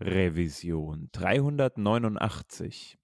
Revision 389.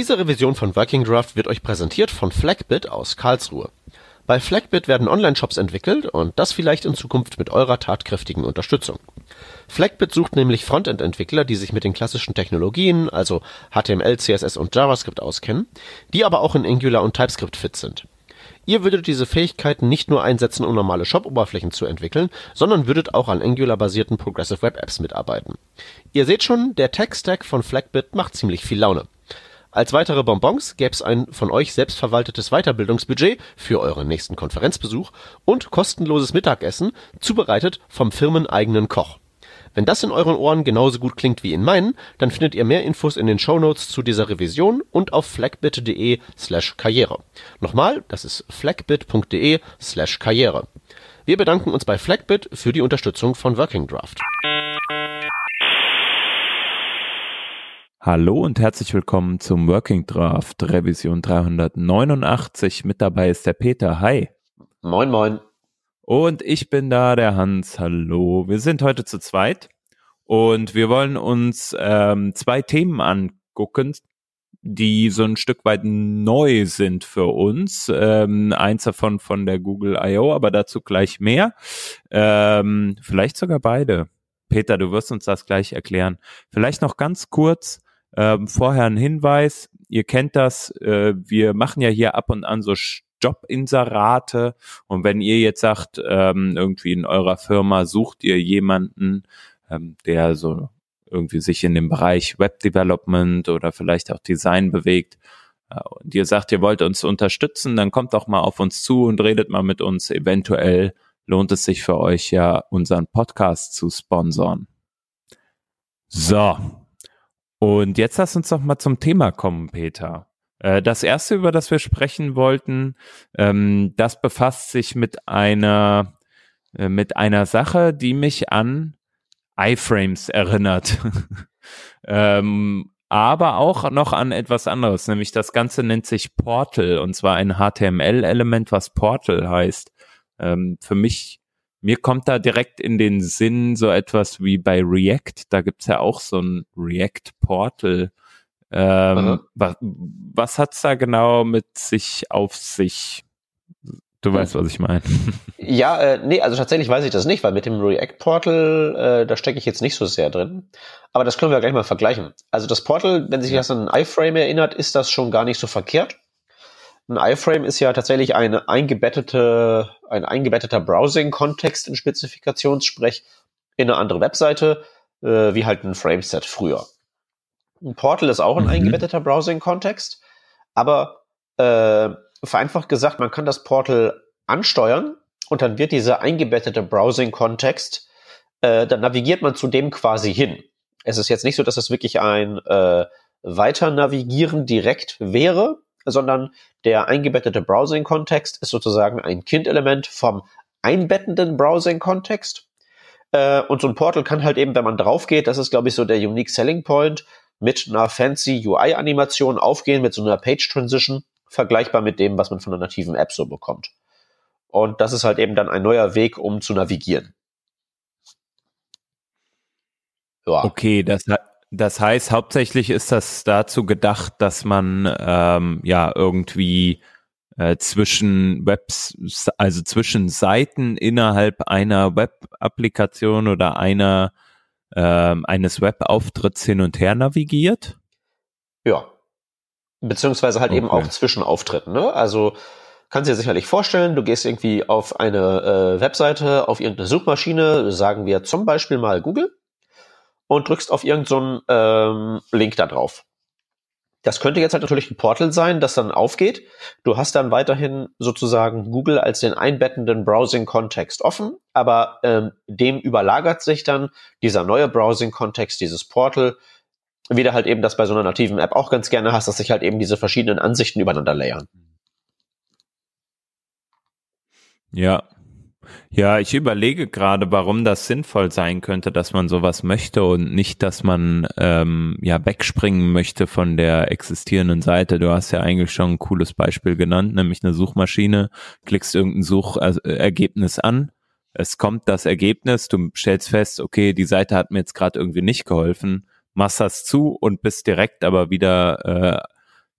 Diese Revision von Working Draft wird euch präsentiert von Flagbit aus Karlsruhe. Bei Flagbit werden Online-Shops entwickelt und das vielleicht in Zukunft mit eurer tatkräftigen Unterstützung. Flagbit sucht nämlich Frontend-Entwickler, die sich mit den klassischen Technologien, also HTML, CSS und JavaScript auskennen, die aber auch in Angular und TypeScript fit sind. Ihr würdet diese Fähigkeiten nicht nur einsetzen, um normale Shop-Oberflächen zu entwickeln, sondern würdet auch an Angular-basierten Progressive Web Apps mitarbeiten. Ihr seht schon, der Tech-Stack von Flagbit macht ziemlich viel Laune. Als weitere Bonbons gäb's ein von euch selbstverwaltetes Weiterbildungsbudget für euren nächsten Konferenzbesuch und kostenloses Mittagessen, zubereitet vom firmeneigenen Koch. Wenn das in euren Ohren genauso gut klingt wie in meinen, dann findet ihr mehr Infos in den Shownotes zu dieser Revision und auf flagbit.de slash karriere. Nochmal, das ist flagbit.de slash karriere. Wir bedanken uns bei Flagbit für die Unterstützung von Working Draft. Hallo und herzlich willkommen zum Working Draft Revision 389. Mit dabei ist der Peter. Hi. Moin, moin. Und ich bin da, der Hans. Hallo. Wir sind heute zu zweit und wir wollen uns ähm, zwei Themen angucken, die so ein Stück weit neu sind für uns. Ähm, eins davon von der Google I.O., aber dazu gleich mehr. Ähm, vielleicht sogar beide. Peter, du wirst uns das gleich erklären. Vielleicht noch ganz kurz ähm, vorher ein Hinweis, ihr kennt das, äh, wir machen ja hier ab und an so Jobinserate und wenn ihr jetzt sagt, ähm, irgendwie in eurer Firma sucht ihr jemanden, ähm, der so irgendwie sich in dem Bereich Web Development oder vielleicht auch Design bewegt, äh, und ihr sagt, ihr wollt uns unterstützen, dann kommt doch mal auf uns zu und redet mal mit uns. Eventuell lohnt es sich für euch ja, unseren Podcast zu sponsern. So, und jetzt lass uns doch mal zum Thema kommen, Peter. Äh, das erste, über das wir sprechen wollten, ähm, das befasst sich mit einer, äh, mit einer Sache, die mich an iFrames erinnert. ähm, aber auch noch an etwas anderes, nämlich das Ganze nennt sich Portal und zwar ein HTML-Element, was Portal heißt. Ähm, für mich mir kommt da direkt in den Sinn so etwas wie bei React. Da gibt's ja auch so ein React-Portal. Ähm, was, was hat's da genau mit sich auf sich? Du weißt, was ich meine. Ja, äh, nee, also tatsächlich weiß ich das nicht, weil mit dem React-Portal, äh, da stecke ich jetzt nicht so sehr drin. Aber das können wir gleich mal vergleichen. Also das Portal, wenn sich das an ein iFrame erinnert, ist das schon gar nicht so verkehrt. Ein iFrame ist ja tatsächlich eine eingebettete, ein eingebetteter Browsing-Kontext in Spezifikationssprech in eine andere Webseite, äh, wie halt ein Frameset früher. Ein Portal ist auch ein mhm. eingebetteter Browsing-Kontext, aber äh, vereinfacht gesagt, man kann das Portal ansteuern und dann wird dieser eingebettete Browsing-Kontext, äh, dann navigiert man zu dem quasi hin. Es ist jetzt nicht so, dass es wirklich ein äh, Weiter navigieren direkt wäre, sondern der eingebettete Browsing-Kontext ist sozusagen ein Kind-Element vom einbettenden Browsing-Kontext. Äh, und so ein Portal kann halt eben, wenn man drauf geht, das ist, glaube ich, so der Unique Selling Point, mit einer fancy UI-Animation aufgehen, mit so einer Page-Transition, vergleichbar mit dem, was man von einer nativen App so bekommt. Und das ist halt eben dann ein neuer Weg, um zu navigieren. Ja. Okay, das, das heißt, hauptsächlich ist das dazu gedacht, dass man ähm, ja irgendwie äh, zwischen Webs, also zwischen Seiten innerhalb einer Web-Applikation oder einer ähm, eines Web-Auftritts hin und her navigiert. Ja. Beziehungsweise halt okay. eben auch zwischen Auftritten. Ne? Also kannst du dir sicherlich vorstellen, du gehst irgendwie auf eine äh, Webseite, auf irgendeine Suchmaschine, sagen wir zum Beispiel mal Google und drückst auf irgendeinen so ähm, Link da drauf. Das könnte jetzt halt natürlich ein Portal sein, das dann aufgeht. Du hast dann weiterhin sozusagen Google als den einbettenden Browsing-Kontext offen, aber ähm, dem überlagert sich dann dieser neue Browsing-Kontext, dieses Portal, wie du halt eben das bei so einer nativen App auch ganz gerne hast, dass sich halt eben diese verschiedenen Ansichten übereinander layern. Ja, ja, ich überlege gerade, warum das sinnvoll sein könnte, dass man sowas möchte und nicht, dass man ähm, ja wegspringen möchte von der existierenden Seite. Du hast ja eigentlich schon ein cooles Beispiel genannt, nämlich eine Suchmaschine, klickst irgendein Suchergebnis an, es kommt das Ergebnis, du stellst fest, okay, die Seite hat mir jetzt gerade irgendwie nicht geholfen, machst das zu und bist direkt aber wieder äh,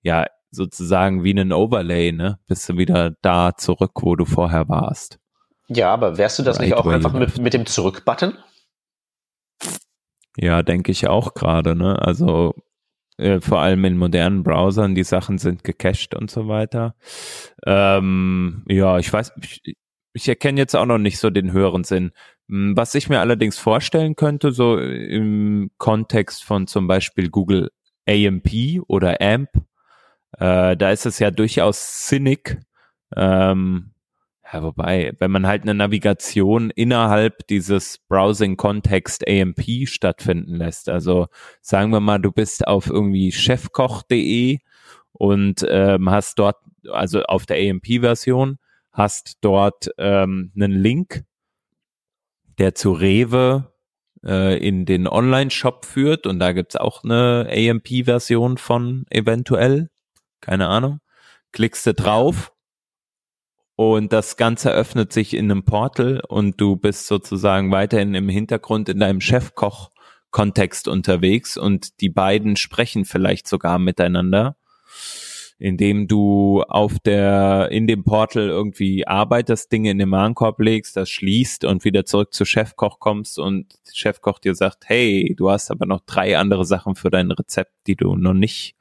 ja sozusagen wie ein Overlay, ne? Bist du wieder da zurück, wo du vorher warst. Ja, aber wärst du das right nicht auch einfach mit, mit dem Zurück-Button? Ja, denke ich auch gerade, ne? Also äh, vor allem in modernen Browsern, die Sachen sind gecached und so weiter. Ähm, ja, ich weiß, ich, ich erkenne jetzt auch noch nicht so den höheren Sinn. Hm, was ich mir allerdings vorstellen könnte, so im Kontext von zum Beispiel Google AMP oder AMP, äh, da ist es ja durchaus sinnig, ähm, ja, wobei, wenn man halt eine Navigation innerhalb dieses Browsing-Kontext AMP stattfinden lässt, also sagen wir mal, du bist auf irgendwie chefkoch.de und ähm, hast dort, also auf der AMP-Version, hast dort ähm, einen Link, der zu Rewe äh, in den Online-Shop führt und da gibt's auch eine AMP-Version von eventuell, keine Ahnung. Klickst du drauf und das Ganze öffnet sich in einem Portal und du bist sozusagen weiterhin im Hintergrund in deinem Chefkoch-Kontext unterwegs und die beiden sprechen vielleicht sogar miteinander, indem du auf der, in dem Portal irgendwie arbeitest, Dinge in den Warenkorb legst, das schließt und wieder zurück zu Chefkoch kommst und Chefkoch dir sagt, hey, du hast aber noch drei andere Sachen für dein Rezept, die du noch nicht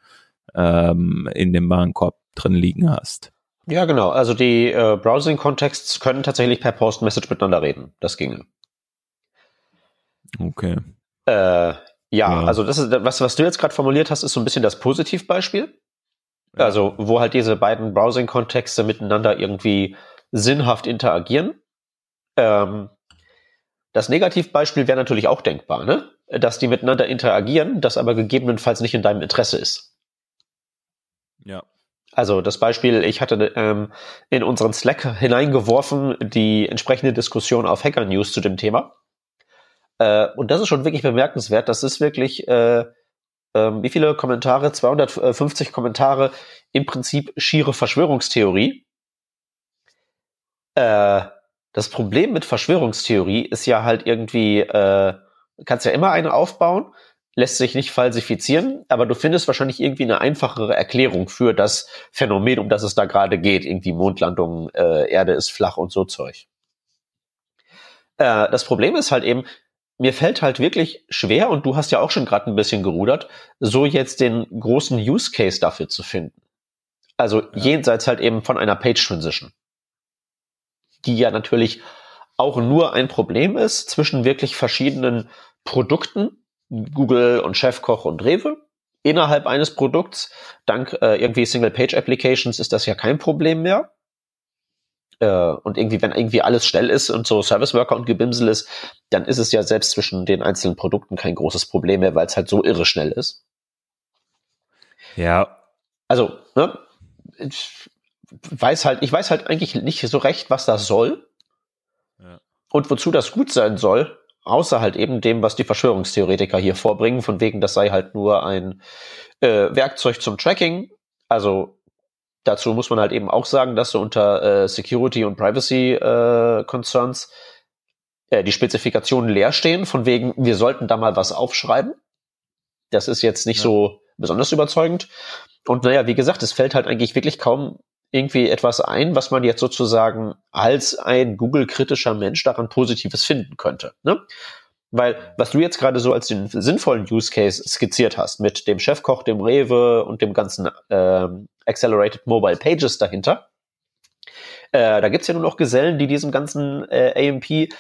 ähm, in dem Warenkorb drin liegen hast. Ja, genau. Also die äh, Browsing-Contexts können tatsächlich per Post-Message miteinander reden. Das ginge. Okay. Äh, ja, ja, also das ist was, was du jetzt gerade formuliert hast, ist so ein bisschen das Positivbeispiel. Ja. Also wo halt diese beiden Browsing-Kontexte miteinander irgendwie sinnhaft interagieren. Ähm, das Negativbeispiel wäre natürlich auch denkbar, ne? Dass die miteinander interagieren, das aber gegebenenfalls nicht in deinem Interesse ist. Ja. Also das Beispiel, ich hatte ähm, in unseren Slack hineingeworfen die entsprechende Diskussion auf Hacker News zu dem Thema. Äh, und das ist schon wirklich bemerkenswert. Das ist wirklich, äh, äh, wie viele Kommentare? 250 Kommentare, im Prinzip schiere Verschwörungstheorie. Äh, das Problem mit Verschwörungstheorie ist ja halt irgendwie, äh, kannst ja immer eine aufbauen, lässt sich nicht falsifizieren, aber du findest wahrscheinlich irgendwie eine einfachere Erklärung für das Phänomen, um das es da gerade geht. Irgendwie Mondlandung, äh, Erde ist flach und so Zeug. Äh, das Problem ist halt eben, mir fällt halt wirklich schwer, und du hast ja auch schon gerade ein bisschen gerudert, so jetzt den großen Use Case dafür zu finden. Also ja. jenseits halt eben von einer Page Transition. Die ja natürlich auch nur ein Problem ist zwischen wirklich verschiedenen Produkten, Google und Chefkoch und Rewe innerhalb eines Produkts. Dank äh, irgendwie Single-Page-Applications ist das ja kein Problem mehr. Äh, und irgendwie, wenn irgendwie alles schnell ist und so Service Worker und Gebimsel ist, dann ist es ja selbst zwischen den einzelnen Produkten kein großes Problem mehr, weil es halt so irre schnell ist. Ja. Also, ne, ich weiß halt, ich weiß halt eigentlich nicht so recht, was das soll. Ja. Und wozu das gut sein soll, außer halt eben dem, was die Verschwörungstheoretiker hier vorbringen, von wegen, das sei halt nur ein äh, Werkzeug zum Tracking. Also dazu muss man halt eben auch sagen, dass so unter äh, Security und Privacy äh, Concerns äh, die Spezifikationen leer stehen, von wegen, wir sollten da mal was aufschreiben. Das ist jetzt nicht ja. so besonders überzeugend. Und naja, wie gesagt, es fällt halt eigentlich wirklich kaum irgendwie etwas ein, was man jetzt sozusagen als ein Google-kritischer Mensch daran Positives finden könnte. Ne? Weil, was du jetzt gerade so als den sinnvollen Use Case skizziert hast, mit dem Chefkoch, dem Rewe und dem ganzen äh, Accelerated Mobile Pages dahinter, äh, da gibt's ja nur noch Gesellen, die diesem ganzen äh, AMP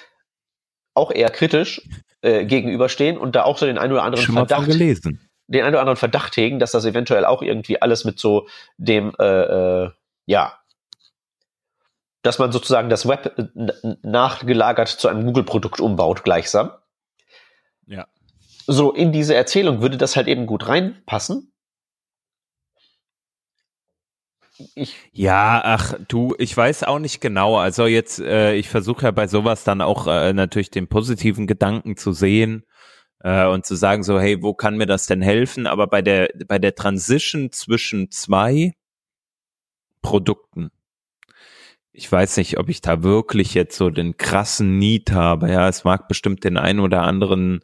auch eher kritisch äh, gegenüberstehen und da auch so den einen oder anderen Schon Verdacht. Gelesen. den einen oder anderen Verdacht hegen, dass das eventuell auch irgendwie alles mit so dem, äh, äh, ja, dass man sozusagen das Web äh, nachgelagert zu einem Google-Produkt umbaut, gleichsam. Ja. So, in diese Erzählung würde das halt eben gut reinpassen. Ich ja, ach du, ich weiß auch nicht genau. Also jetzt, äh, ich versuche ja bei sowas dann auch äh, natürlich den positiven Gedanken zu sehen äh, und zu sagen so, hey, wo kann mir das denn helfen? Aber bei der bei der Transition zwischen zwei Produkten, ich weiß nicht, ob ich da wirklich jetzt so den krassen Need habe. Ja, es mag bestimmt den einen oder anderen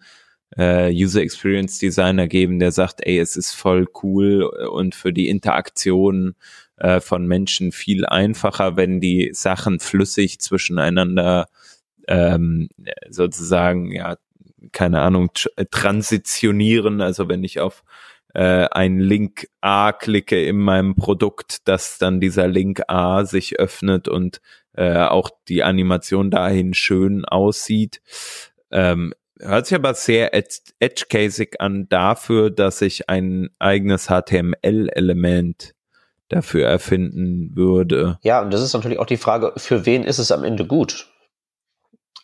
äh, User Experience Designer geben, der sagt, ey, es ist voll cool und für die Interaktion äh, von Menschen viel einfacher, wenn die Sachen flüssig zwischeneinander ähm, sozusagen, ja, keine Ahnung, transitionieren. Also wenn ich auf äh, ein Link A klicke in meinem Produkt, dass dann dieser Link A sich öffnet und äh, auch die Animation dahin schön aussieht. Ähm, hört sich aber sehr edge-casig an dafür, dass ich ein eigenes HTML-Element dafür erfinden würde. Ja, und das ist natürlich auch die Frage, für wen ist es am Ende gut?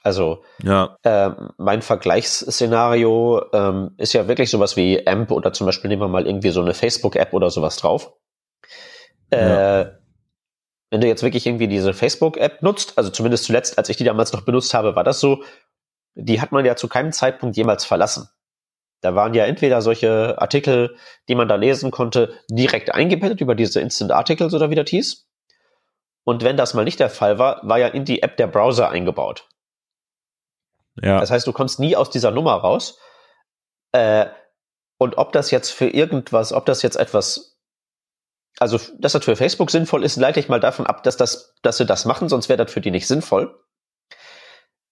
Also ja. äh, mein Vergleichsszenario ähm, ist ja wirklich sowas wie AMP oder zum Beispiel nehmen wir mal irgendwie so eine Facebook-App oder sowas drauf. Äh, Wenn du jetzt wirklich irgendwie diese Facebook-App nutzt, also zumindest zuletzt, als ich die damals noch benutzt habe, war das so, die hat man ja zu keinem Zeitpunkt jemals verlassen. Da waren ja entweder solche Artikel, die man da lesen konnte, direkt eingebettet über diese Instant Articles oder wie das hieß. Und wenn das mal nicht der Fall war, war ja in die App der Browser eingebaut. Ja. Das heißt, du kommst nie aus dieser Nummer raus. Äh, und ob das jetzt für irgendwas, ob das jetzt etwas, also dass das für Facebook sinnvoll ist, leite ich mal davon ab, dass das, dass sie das machen, sonst wäre das für die nicht sinnvoll.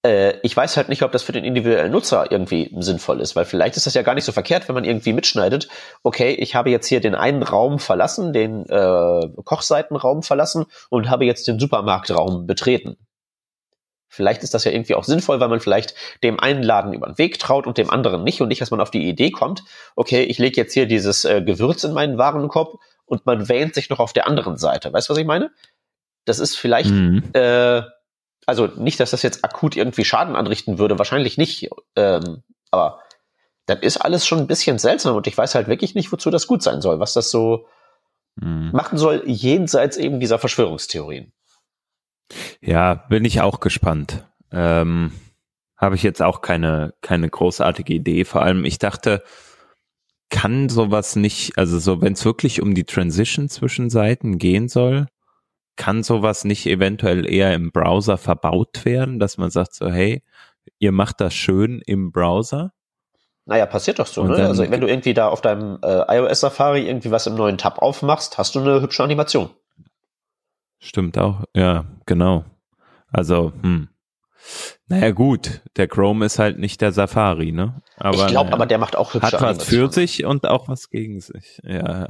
Äh, ich weiß halt nicht, ob das für den individuellen Nutzer irgendwie sinnvoll ist, weil vielleicht ist das ja gar nicht so verkehrt, wenn man irgendwie mitschneidet, okay, ich habe jetzt hier den einen Raum verlassen, den äh, Kochseitenraum verlassen und habe jetzt den Supermarktraum betreten. Vielleicht ist das ja irgendwie auch sinnvoll, weil man vielleicht dem einen Laden über den Weg traut und dem anderen nicht und nicht, dass man auf die Idee kommt, okay, ich lege jetzt hier dieses äh, Gewürz in meinen Warenkorb und man wähnt sich noch auf der anderen Seite. Weißt du, was ich meine? Das ist vielleicht, mhm. äh, also nicht, dass das jetzt akut irgendwie Schaden anrichten würde, wahrscheinlich nicht, ähm, aber das ist alles schon ein bisschen seltsam und ich weiß halt wirklich nicht, wozu das gut sein soll, was das so mhm. machen soll, jenseits eben dieser Verschwörungstheorien. Ja, bin ich auch gespannt. Ähm, Habe ich jetzt auch keine, keine großartige Idee. Vor allem, ich dachte, kann sowas nicht, also so, wenn es wirklich um die Transition zwischen Seiten gehen soll, kann sowas nicht eventuell eher im Browser verbaut werden, dass man sagt so, hey, ihr macht das schön im Browser? Naja, passiert doch so, ne? Also wenn du irgendwie da auf deinem äh, iOS Safari irgendwie was im neuen Tab aufmachst, hast du eine hübsche Animation. Stimmt auch, ja, genau. Also, hm. Naja, gut, der Chrome ist halt nicht der Safari, ne? Aber, ich glaube, naja, aber der macht auch hübsche Hat was für sich und auch was gegen sich, ja.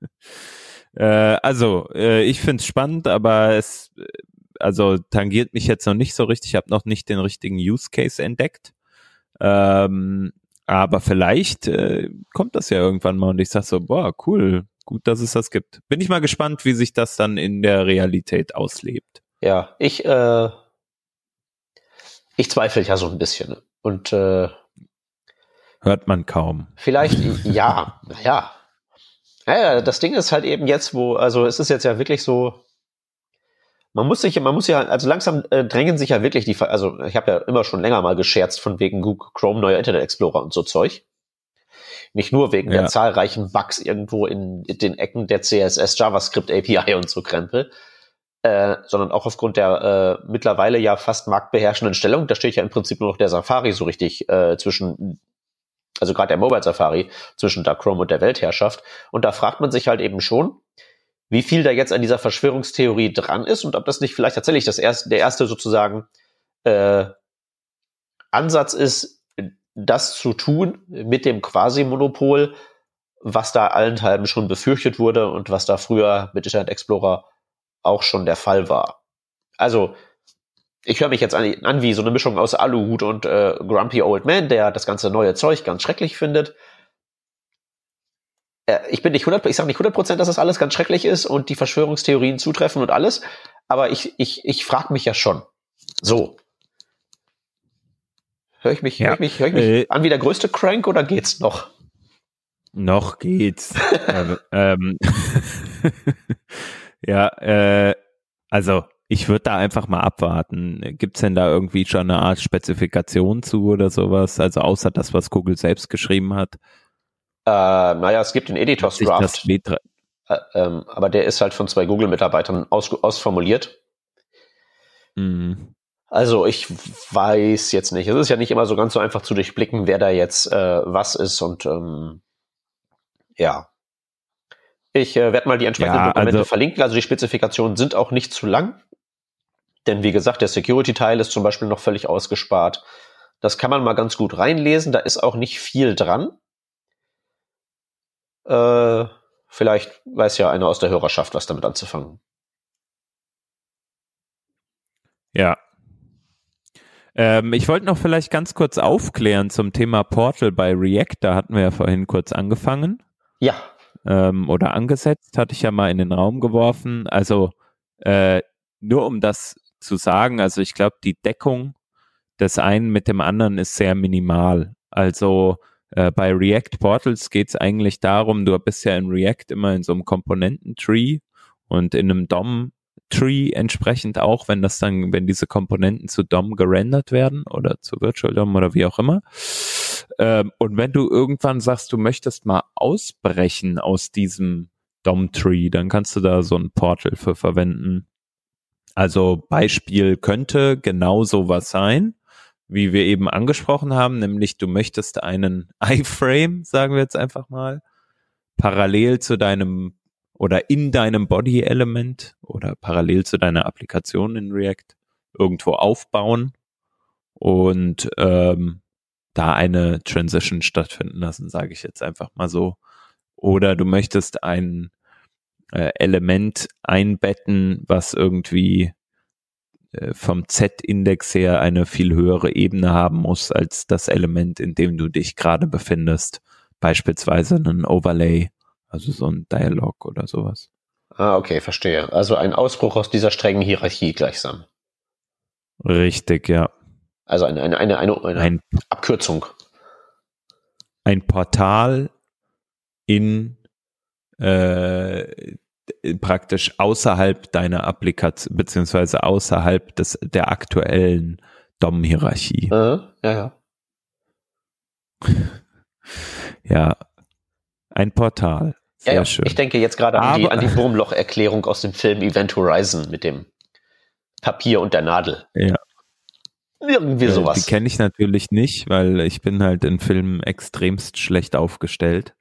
äh, also, äh, ich find's spannend, aber es, also tangiert mich jetzt noch nicht so richtig. Ich habe noch nicht den richtigen Use Case entdeckt. Ähm, aber vielleicht äh, kommt das ja irgendwann mal und ich sag so, boah, cool, gut, dass es das gibt. Bin ich mal gespannt, wie sich das dann in der Realität auslebt. Ja, ich, äh, ich zweifle ja so ein bisschen. Und äh, hört man kaum. Vielleicht, ja, naja. Naja, das Ding ist halt eben jetzt, wo, also es ist jetzt ja wirklich so, man muss sich, man muss ja, also langsam äh, drängen sich ja wirklich die, also ich habe ja immer schon länger mal gescherzt von wegen Google Chrome, neuer Internet Explorer und so Zeug. Nicht nur wegen ja. der zahlreichen Bugs irgendwo in, den Ecken der CSS, JavaScript API und so Krempel, äh, sondern auch aufgrund der äh, mittlerweile ja fast marktbeherrschenden Stellung. Da steht ja im Prinzip nur noch der Safari so richtig äh, zwischen, also gerade der Mobile Safari zwischen da Chrome und der Weltherrschaft. Und da fragt man sich halt eben schon, wie viel da jetzt an dieser Verschwörungstheorie dran ist und ob das nicht vielleicht tatsächlich das erste, der erste sozusagen äh, Ansatz ist, das zu tun mit dem Quasi-Monopol, was da allenthalben schon befürchtet wurde und was da früher mit Internet Explorer auch schon der Fall war. Also, ich höre mich jetzt an, an, wie so eine Mischung aus Aluhut und äh, Grumpy Old Man, der das ganze neue Zeug ganz schrecklich findet. äh, ich bin nicht 100, ich sage nicht 100 Prozent, dass das alles ganz schrecklich ist und die Verschwörungstheorien zutreffen und alles, aber ich, ich, ich frage mich ja schon. So. Höre ich mich, ja. hör ich mich, hör ich mich äh, an wie der größte Crank oder geht's noch? Noch geht's. ähm, ja, äh, also ich würde da einfach mal abwarten. Gibt's denn da irgendwie schon eine Art Spezifikation zu oder sowas? Also außer das, was Google selbst geschrieben hat? Äh, naja, es gibt den Editors Draft. Äh, ähm, aber der ist halt von zwei Google-Mitarbeitern aus, ausformuliert. Mhm. Also ich weiß jetzt nicht. Es ist ja nicht immer so ganz so einfach zu durchblicken, wer da jetzt äh, was ist und ähm, ja. Ich äh, werde mal die entsprechenden ja, Dokumente also, verlinken. Also die Spezifikationen sind auch nicht zu lang. Denn wie gesagt, der Security-Teil ist zum Beispiel noch völlig ausgespart. Das kann man mal ganz gut reinlesen. Da ist auch nicht viel dran. Äh, vielleicht weiß ja einer aus der Hörerschaft, was damit anzufangen. Ja. Ähm, ich wollte noch vielleicht ganz kurz aufklären zum Thema Portal bei React. Da hatten wir ja vorhin kurz angefangen. Ja. Ähm, oder angesetzt, hatte ich ja mal in den Raum geworfen. Also äh, nur um das zu sagen, also ich glaube, die Deckung des einen mit dem anderen ist sehr minimal. Also äh, bei React Portals geht es eigentlich darum, du bist ja in React immer in so einem Komponententree und in einem DOM Tree entsprechend auch, wenn das dann, wenn diese Komponenten zu DOM gerendert werden oder zu Virtual DOM oder wie auch immer. Ähm, und wenn du irgendwann sagst, du möchtest mal ausbrechen aus diesem DOM Tree, dann kannst du da so ein Portal für verwenden. Also Beispiel könnte genau sowas sein, wie wir eben angesprochen haben, nämlich du möchtest einen iFrame, sagen wir jetzt einfach mal, parallel zu deinem oder in deinem Body-Element oder parallel zu deiner Applikation in React irgendwo aufbauen und ähm, da eine Transition stattfinden lassen, sage ich jetzt einfach mal so. Oder du möchtest ein äh, Element einbetten, was irgendwie äh, vom Z-Index her eine viel höhere Ebene haben muss als das Element, in dem du dich gerade befindest. Beispielsweise ein Overlay also so ein Dialog oder sowas. Ah, okay, verstehe. Also ein Ausbruch aus dieser strengen Hierarchie gleichsam. Richtig, ja. Also eine, eine, eine, eine, eine ein, Abkürzung. Ein Portal in äh, praktisch außerhalb deiner Applikation, beziehungsweise außerhalb des, der aktuellen DOM-Hierarchie. Äh, ja, ja. ja, ein Portal. Sehr ja, ja. schön. Ich denke jetzt gerade an die, an die Wurmloch-Erklärung aus dem Film Event Horizon mit dem Papier und der Nadel. Ja. Irgendwie äh, sowas. Die kenne ich natürlich nicht, weil ich bin halt in Filmen extremst schlecht aufgestellt.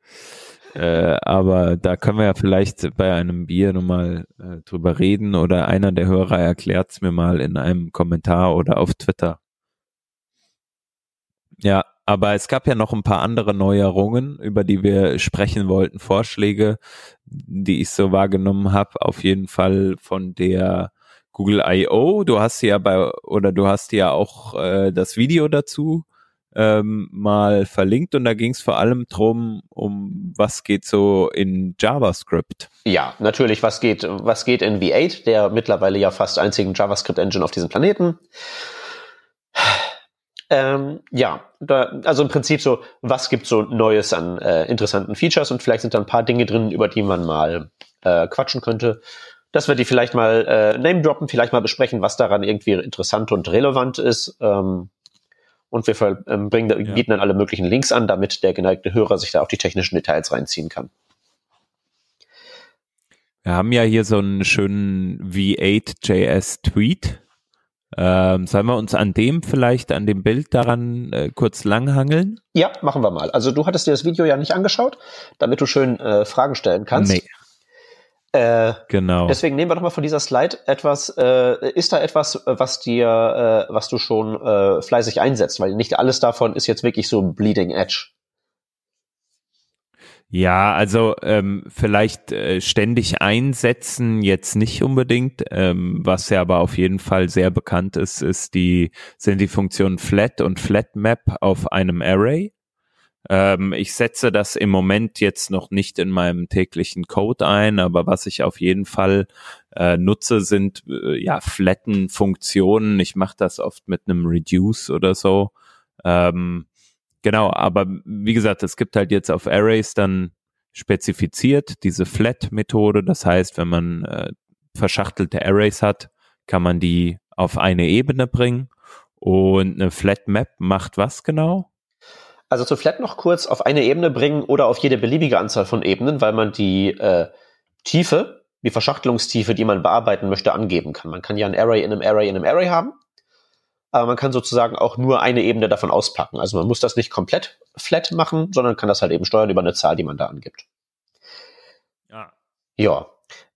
Äh, aber da können wir ja vielleicht bei einem Bier nochmal äh, drüber reden oder einer der Hörer erklärt es mir mal in einem Kommentar oder auf Twitter. Ja, aber es gab ja noch ein paar andere Neuerungen, über die wir sprechen wollten, Vorschläge, die ich so wahrgenommen habe. Auf jeden Fall von der Google I.O. Du hast ja bei, oder du hast ja auch äh, das Video dazu ähm, mal verlinkt und da ging es vor allem drum, um was geht so in JavaScript. Ja, natürlich, was geht, was geht in V8, der mittlerweile ja fast einzigen JavaScript-Engine auf diesem Planeten. Ähm, ja, da, also im Prinzip so, was gibt so Neues an äh, interessanten Features und vielleicht sind da ein paar Dinge drin, über die man mal äh, quatschen könnte. Dass wir die vielleicht mal äh, name droppen, vielleicht mal besprechen, was daran irgendwie interessant und relevant ist. Ähm, und wir ähm, bringen, ja. bieten dann alle möglichen Links an, damit der geneigte Hörer sich da auch die technischen Details reinziehen kann. Wir haben ja hier so einen schönen V8.js Tweet ähm, sollen wir uns an dem vielleicht, an dem Bild daran äh, kurz langhangeln? Ja, machen wir mal. Also du hattest dir das Video ja nicht angeschaut, damit du schön äh, Fragen stellen kannst. Nee. Äh, genau. Deswegen nehmen wir doch mal von dieser Slide etwas. Äh, ist da etwas, was dir, äh, was du schon äh, fleißig einsetzt? Weil nicht alles davon ist jetzt wirklich so Bleeding Edge. Ja, also ähm, vielleicht äh, ständig einsetzen jetzt nicht unbedingt. Ähm, was ja aber auf jeden Fall sehr bekannt ist, ist die sind die Funktionen Flat und Flat Map auf einem Array. Ähm, ich setze das im Moment jetzt noch nicht in meinem täglichen Code ein, aber was ich auf jeden Fall äh, nutze, sind äh, ja flatten Funktionen. Ich mache das oft mit einem Reduce oder so. Ähm, genau, aber wie gesagt, es gibt halt jetzt auf Arrays dann spezifiziert diese Flat-Methode. Das heißt, wenn man äh, verschachtelte Arrays hat, kann man die auf eine Ebene bringen. Und eine Flat Map macht was genau? Also zu Flat noch kurz auf eine Ebene bringen oder auf jede beliebige Anzahl von Ebenen, weil man die äh, Tiefe, die Verschachtelungstiefe, die man bearbeiten möchte, angeben kann. Man kann ja ein Array in einem Array in einem Array haben, aber man kann sozusagen auch nur eine Ebene davon auspacken. Also man muss das nicht komplett flat machen, sondern kann das halt eben steuern über eine Zahl, die man da angibt. Ja. Ja.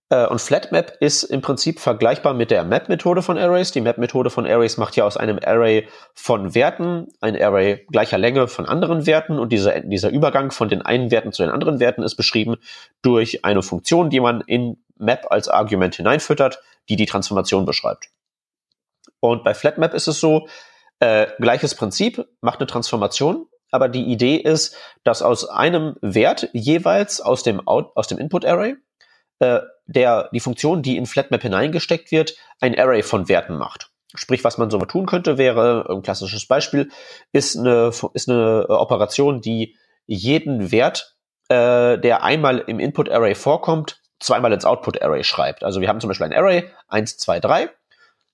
Äh, und FlatMap ist im Prinzip vergleichbar mit der Map-Methode von Arrays. Die Map-Methode von Arrays macht ja aus einem Array von Werten ein Array gleicher Länge von anderen Werten und dieser, dieser Übergang von den einen Werten zu den anderen Werten ist beschrieben durch eine Funktion, die man in Map als Argument hineinfüttert, die die Transformation beschreibt. Und bei FlatMap ist es so, äh, gleiches Prinzip, macht eine Transformation, aber die Idee ist, dass aus einem Wert jeweils aus dem, Out, aus dem Input-Array äh, der, die Funktion, die in FlatMap hineingesteckt wird, ein Array von Werten macht. Sprich, was man so mal tun könnte, wäre ein klassisches Beispiel, ist eine, ist eine Operation, die jeden Wert, äh, der einmal im Input-Array vorkommt, zweimal ins Output-Array schreibt. Also wir haben zum Beispiel ein Array 1, 2, 3,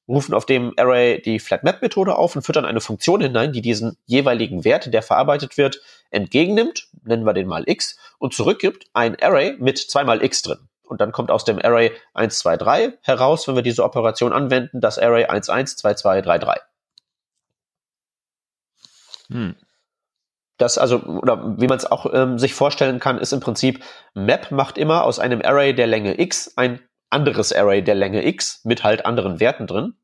rufen auf dem Array die FlatMap-Methode auf und füttern eine Funktion hinein, die diesen jeweiligen Wert, der verarbeitet wird, entgegennimmt, nennen wir den mal x, und zurückgibt ein Array mit zweimal x drin. Und dann kommt aus dem Array 1, 2, 3 heraus, wenn wir diese Operation anwenden, das Array 1, 1, 2, 2, 3, 3. Hm. Das also, oder wie man es auch ähm, sich vorstellen kann, ist im Prinzip, Map macht immer aus einem Array der Länge x ein anderes Array der Länge x mit halt anderen Werten drin.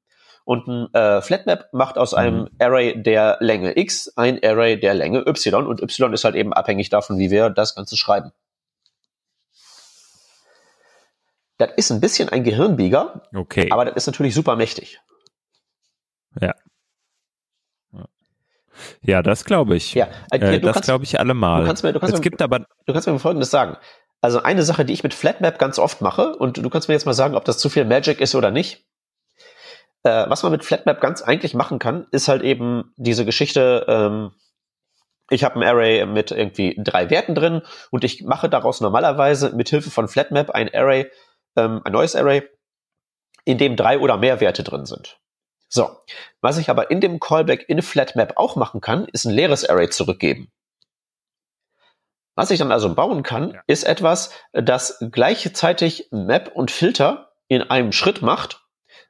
Und ein äh, Flatmap macht aus einem mhm. Array der Länge x ein Array der Länge y und y ist halt eben abhängig davon, wie wir das Ganze schreiben. Das ist ein bisschen ein Gehirnbieger, okay. aber das ist natürlich super mächtig. Ja. Ja, das glaube ich. Ja, äh, das glaube ich allemal. Du kannst mir, du kannst es mir, gibt aber, du kannst mir Folgendes sagen. Also eine Sache, die ich mit Flatmap ganz oft mache, und du kannst mir jetzt mal sagen, ob das zu viel Magic ist oder nicht. Äh, was man mit Flatmap ganz eigentlich machen kann, ist halt eben diese Geschichte, ähm, ich habe ein Array mit irgendwie drei Werten drin und ich mache daraus normalerweise mit Hilfe von Flatmap ein Array ähm, ein neues Array, in dem drei oder mehr Werte drin sind. So, was ich aber in dem Callback in FlatMap auch machen kann, ist ein leeres Array zurückgeben. Was ich dann also bauen kann, ja. ist etwas, das gleichzeitig Map und Filter in einem Schritt macht,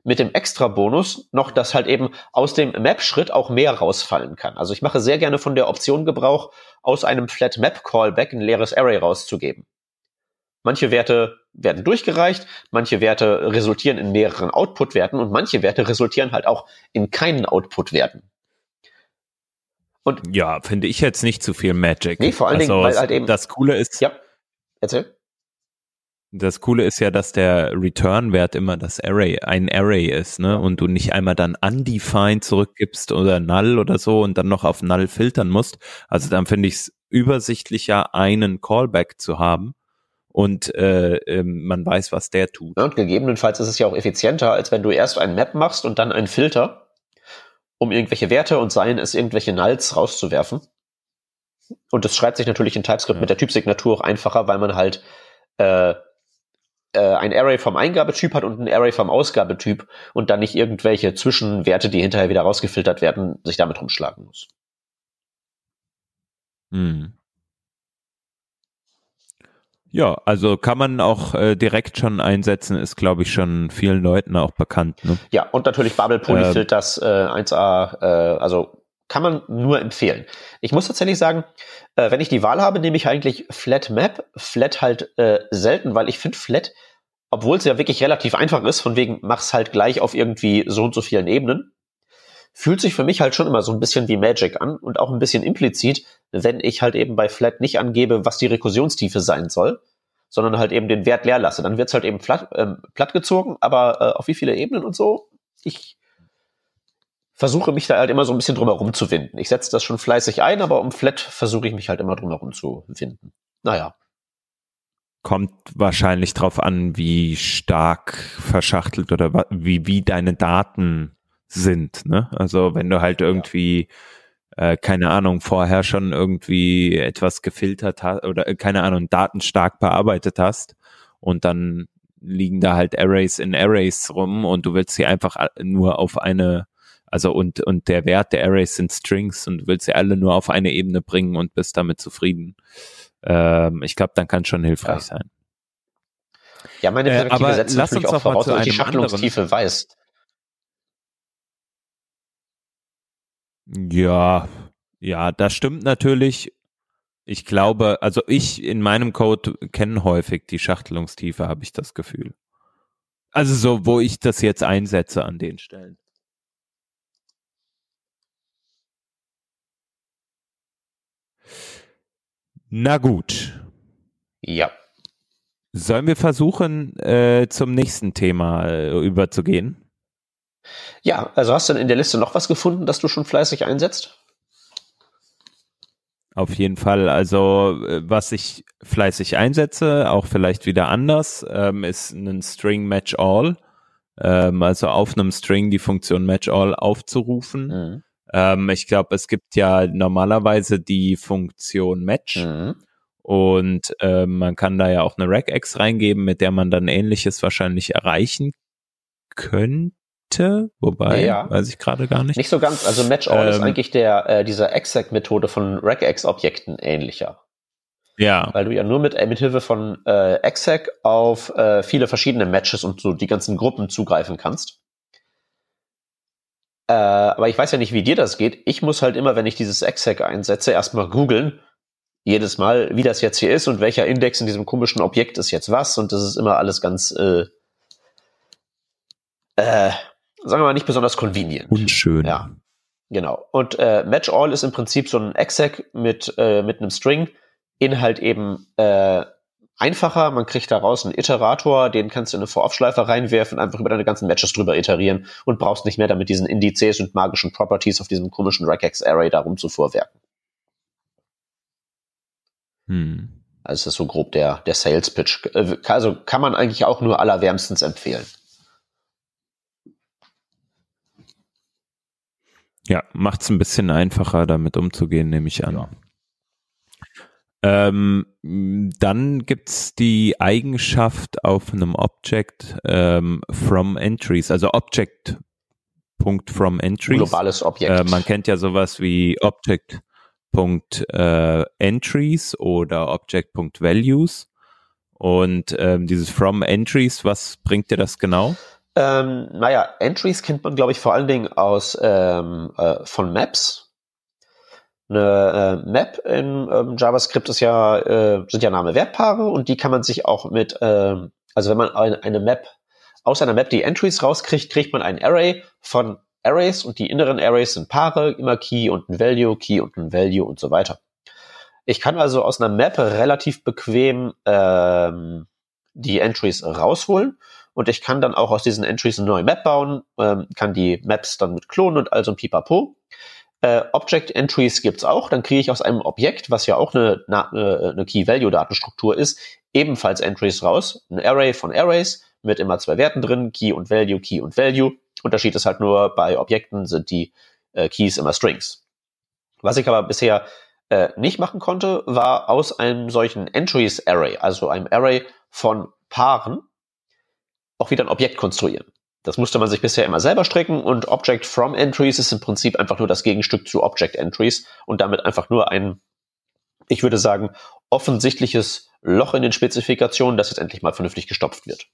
mit dem extra Bonus noch, dass halt eben aus dem Map-Schritt auch mehr rausfallen kann. Also ich mache sehr gerne von der Option Gebrauch, aus einem Flat Map Callback ein leeres Array rauszugeben. Manche Werte werden durchgereicht, manche Werte resultieren in mehreren Output-Werten und manche Werte resultieren halt auch in keinen Output-Werten. Und ja, finde ich jetzt nicht zu viel Magic. Nee, vor allen also, Dingen, weil halt eben. Das Coole ist. Ja, erzähl. Das Coole ist ja, dass der Return-Wert immer das Array, ein Array ist, ne? Und du nicht einmal dann undefined zurückgibst oder null oder so und dann noch auf null filtern musst. Also dann finde ich es übersichtlicher, einen Callback zu haben und äh, äh, man weiß, was der tut. Ja, und gegebenenfalls ist es ja auch effizienter, als wenn du erst ein Map machst und dann einen Filter, um irgendwelche Werte und seien es irgendwelche Nulls rauszuwerfen. Und das schreibt sich natürlich in TypeScript ja. mit der Typsignatur auch einfacher, weil man halt äh, äh, ein Array vom Eingabetyp hat und ein Array vom Ausgabetyp und dann nicht irgendwelche Zwischenwerte, die hinterher wieder rausgefiltert werden, sich damit rumschlagen muss. Hm. Ja, also kann man auch äh, direkt schon einsetzen, ist glaube ich schon vielen Leuten auch bekannt. Ne? Ja, und natürlich Bubble Polyfilters äh, 1A, äh, also kann man nur empfehlen. Ich muss tatsächlich sagen, äh, wenn ich die Wahl habe, nehme ich eigentlich Flat Map. Flat halt äh, selten, weil ich finde Flat, obwohl es ja wirklich relativ einfach ist, von wegen mach's halt gleich auf irgendwie so und so vielen Ebenen, fühlt sich für mich halt schon immer so ein bisschen wie Magic an und auch ein bisschen implizit, wenn ich halt eben bei Flat nicht angebe, was die Rekursionstiefe sein soll, sondern halt eben den Wert leer lasse. Dann wird's halt eben flat, ähm, platt gezogen, aber äh, auf wie viele Ebenen und so, ich versuche mich da halt immer so ein bisschen drumherum zu winden. Ich setze das schon fleißig ein, aber um Flat versuche ich mich halt immer drumherum zu winden. Naja. Kommt wahrscheinlich drauf an, wie stark verschachtelt oder wie, wie deine Daten sind. Ne? Also wenn du halt irgendwie, ja. Äh, keine Ahnung, vorher schon irgendwie etwas gefiltert hast oder äh, keine Ahnung, Daten stark bearbeitet hast und dann liegen da halt Arrays in Arrays rum und du willst sie einfach nur auf eine also und, und der Wert der Arrays sind Strings und du willst sie alle nur auf eine Ebene bringen und bist damit zufrieden. Ähm, ich glaube, dann kann schon hilfreich ja. sein. Ja, meine äh, Perspektive äh, setzt natürlich auch voraus, dass die Schachtelungstiefe weißt. Ja, ja, das stimmt natürlich. Ich glaube, also ich in meinem Code kenne häufig die Schachtelungstiefe, habe ich das Gefühl. Also so, wo ich das jetzt einsetze an den Stellen. Na gut. Ja. Sollen wir versuchen, äh, zum nächsten Thema äh, überzugehen? Ja, also hast du denn in der Liste noch was gefunden, das du schon fleißig einsetzt? Auf jeden Fall. Also, äh, was ich fleißig einsetze, auch vielleicht wieder anders, ähm, ist ein String Match All. Ähm, also auf einem String die Funktion Match All aufzurufen. Mhm. Ähm, ich glaube, es gibt ja normalerweise die Funktion Match. Mhm. Und äh, man kann da ja auch eine Regex reingeben, mit der man dann ähnliches wahrscheinlich erreichen könnte. Wobei, ja, ja. weiß ich gerade gar nicht. Nicht so ganz. Also Match All ähm, ist eigentlich der äh, dieser Exec-Methode von Regex-Objekten ähnlicher. Ja. Weil du ja nur mit, äh, mit Hilfe von äh, exec auf äh, viele verschiedene Matches und so die ganzen Gruppen zugreifen kannst. Äh, aber ich weiß ja nicht, wie dir das geht. Ich muss halt immer, wenn ich dieses exec einsetze, erstmal googeln, jedes Mal, wie das jetzt hier ist und welcher Index in diesem komischen Objekt ist jetzt was. Und das ist immer alles ganz, äh, äh, sagen wir mal, nicht besonders convenient. Unschön. Ja, genau. Und äh, Match All ist im Prinzip so ein exec mit, äh, mit einem String, Inhalt eben äh, einfacher. Man kriegt daraus einen Iterator, den kannst du in eine For-Off-Schleife reinwerfen, einfach über deine ganzen Matches drüber iterieren und brauchst nicht mehr damit diesen Indizes und magischen Properties auf diesem komischen Regex-Array darum zu vorwerken. Hm. Also das ist so grob der, der Sales-Pitch. Äh, also kann man eigentlich auch nur allerwärmstens empfehlen. Ja, macht es ein bisschen einfacher, damit umzugehen, nehme ich an. Ja. Ähm, dann gibt's die Eigenschaft auf einem Object ähm, from entries, also Object Punkt from entries. Globales Objekt. Äh, man kennt ja sowas wie Object Punkt äh, entries oder Object Punkt values. Und ähm, dieses from entries, was bringt dir das genau? Ähm, naja, Entries kennt man, glaube ich, vor allen Dingen aus ähm, äh, von Maps eine äh, Map in ähm, JavaScript ist ja, äh, sind ja Name-Wertpaare und die kann man sich auch mit, äh, also wenn man eine, eine Map, aus einer Map die Entries rauskriegt, kriegt man ein Array von Arrays und die inneren Arrays sind Paare, immer Key und ein Value, Key und ein Value und so weiter. Ich kann also aus einer Map relativ bequem ähm, die Entries rausholen und ich kann dann auch aus diesen Entries eine neue Map bauen, ähm, kann die Maps dann mit klonen und also ein Pipapo. Äh, Object Entries gibt's auch. Dann kriege ich aus einem Objekt, was ja auch eine, eine, eine Key-Value-Datenstruktur ist, ebenfalls Entries raus. Ein Array von Arrays mit immer zwei Werten drin, Key und Value, Key und Value. Unterschied ist halt nur, bei Objekten sind die äh, Keys immer Strings. Was ich aber bisher äh, nicht machen konnte, war aus einem solchen Entries Array, also einem Array von Paaren, auch wieder ein Objekt konstruieren. Das musste man sich bisher immer selber stricken und Object from Entries ist im Prinzip einfach nur das Gegenstück zu Object Entries und damit einfach nur ein, ich würde sagen, offensichtliches Loch in den Spezifikationen, das jetzt endlich mal vernünftig gestopft wird.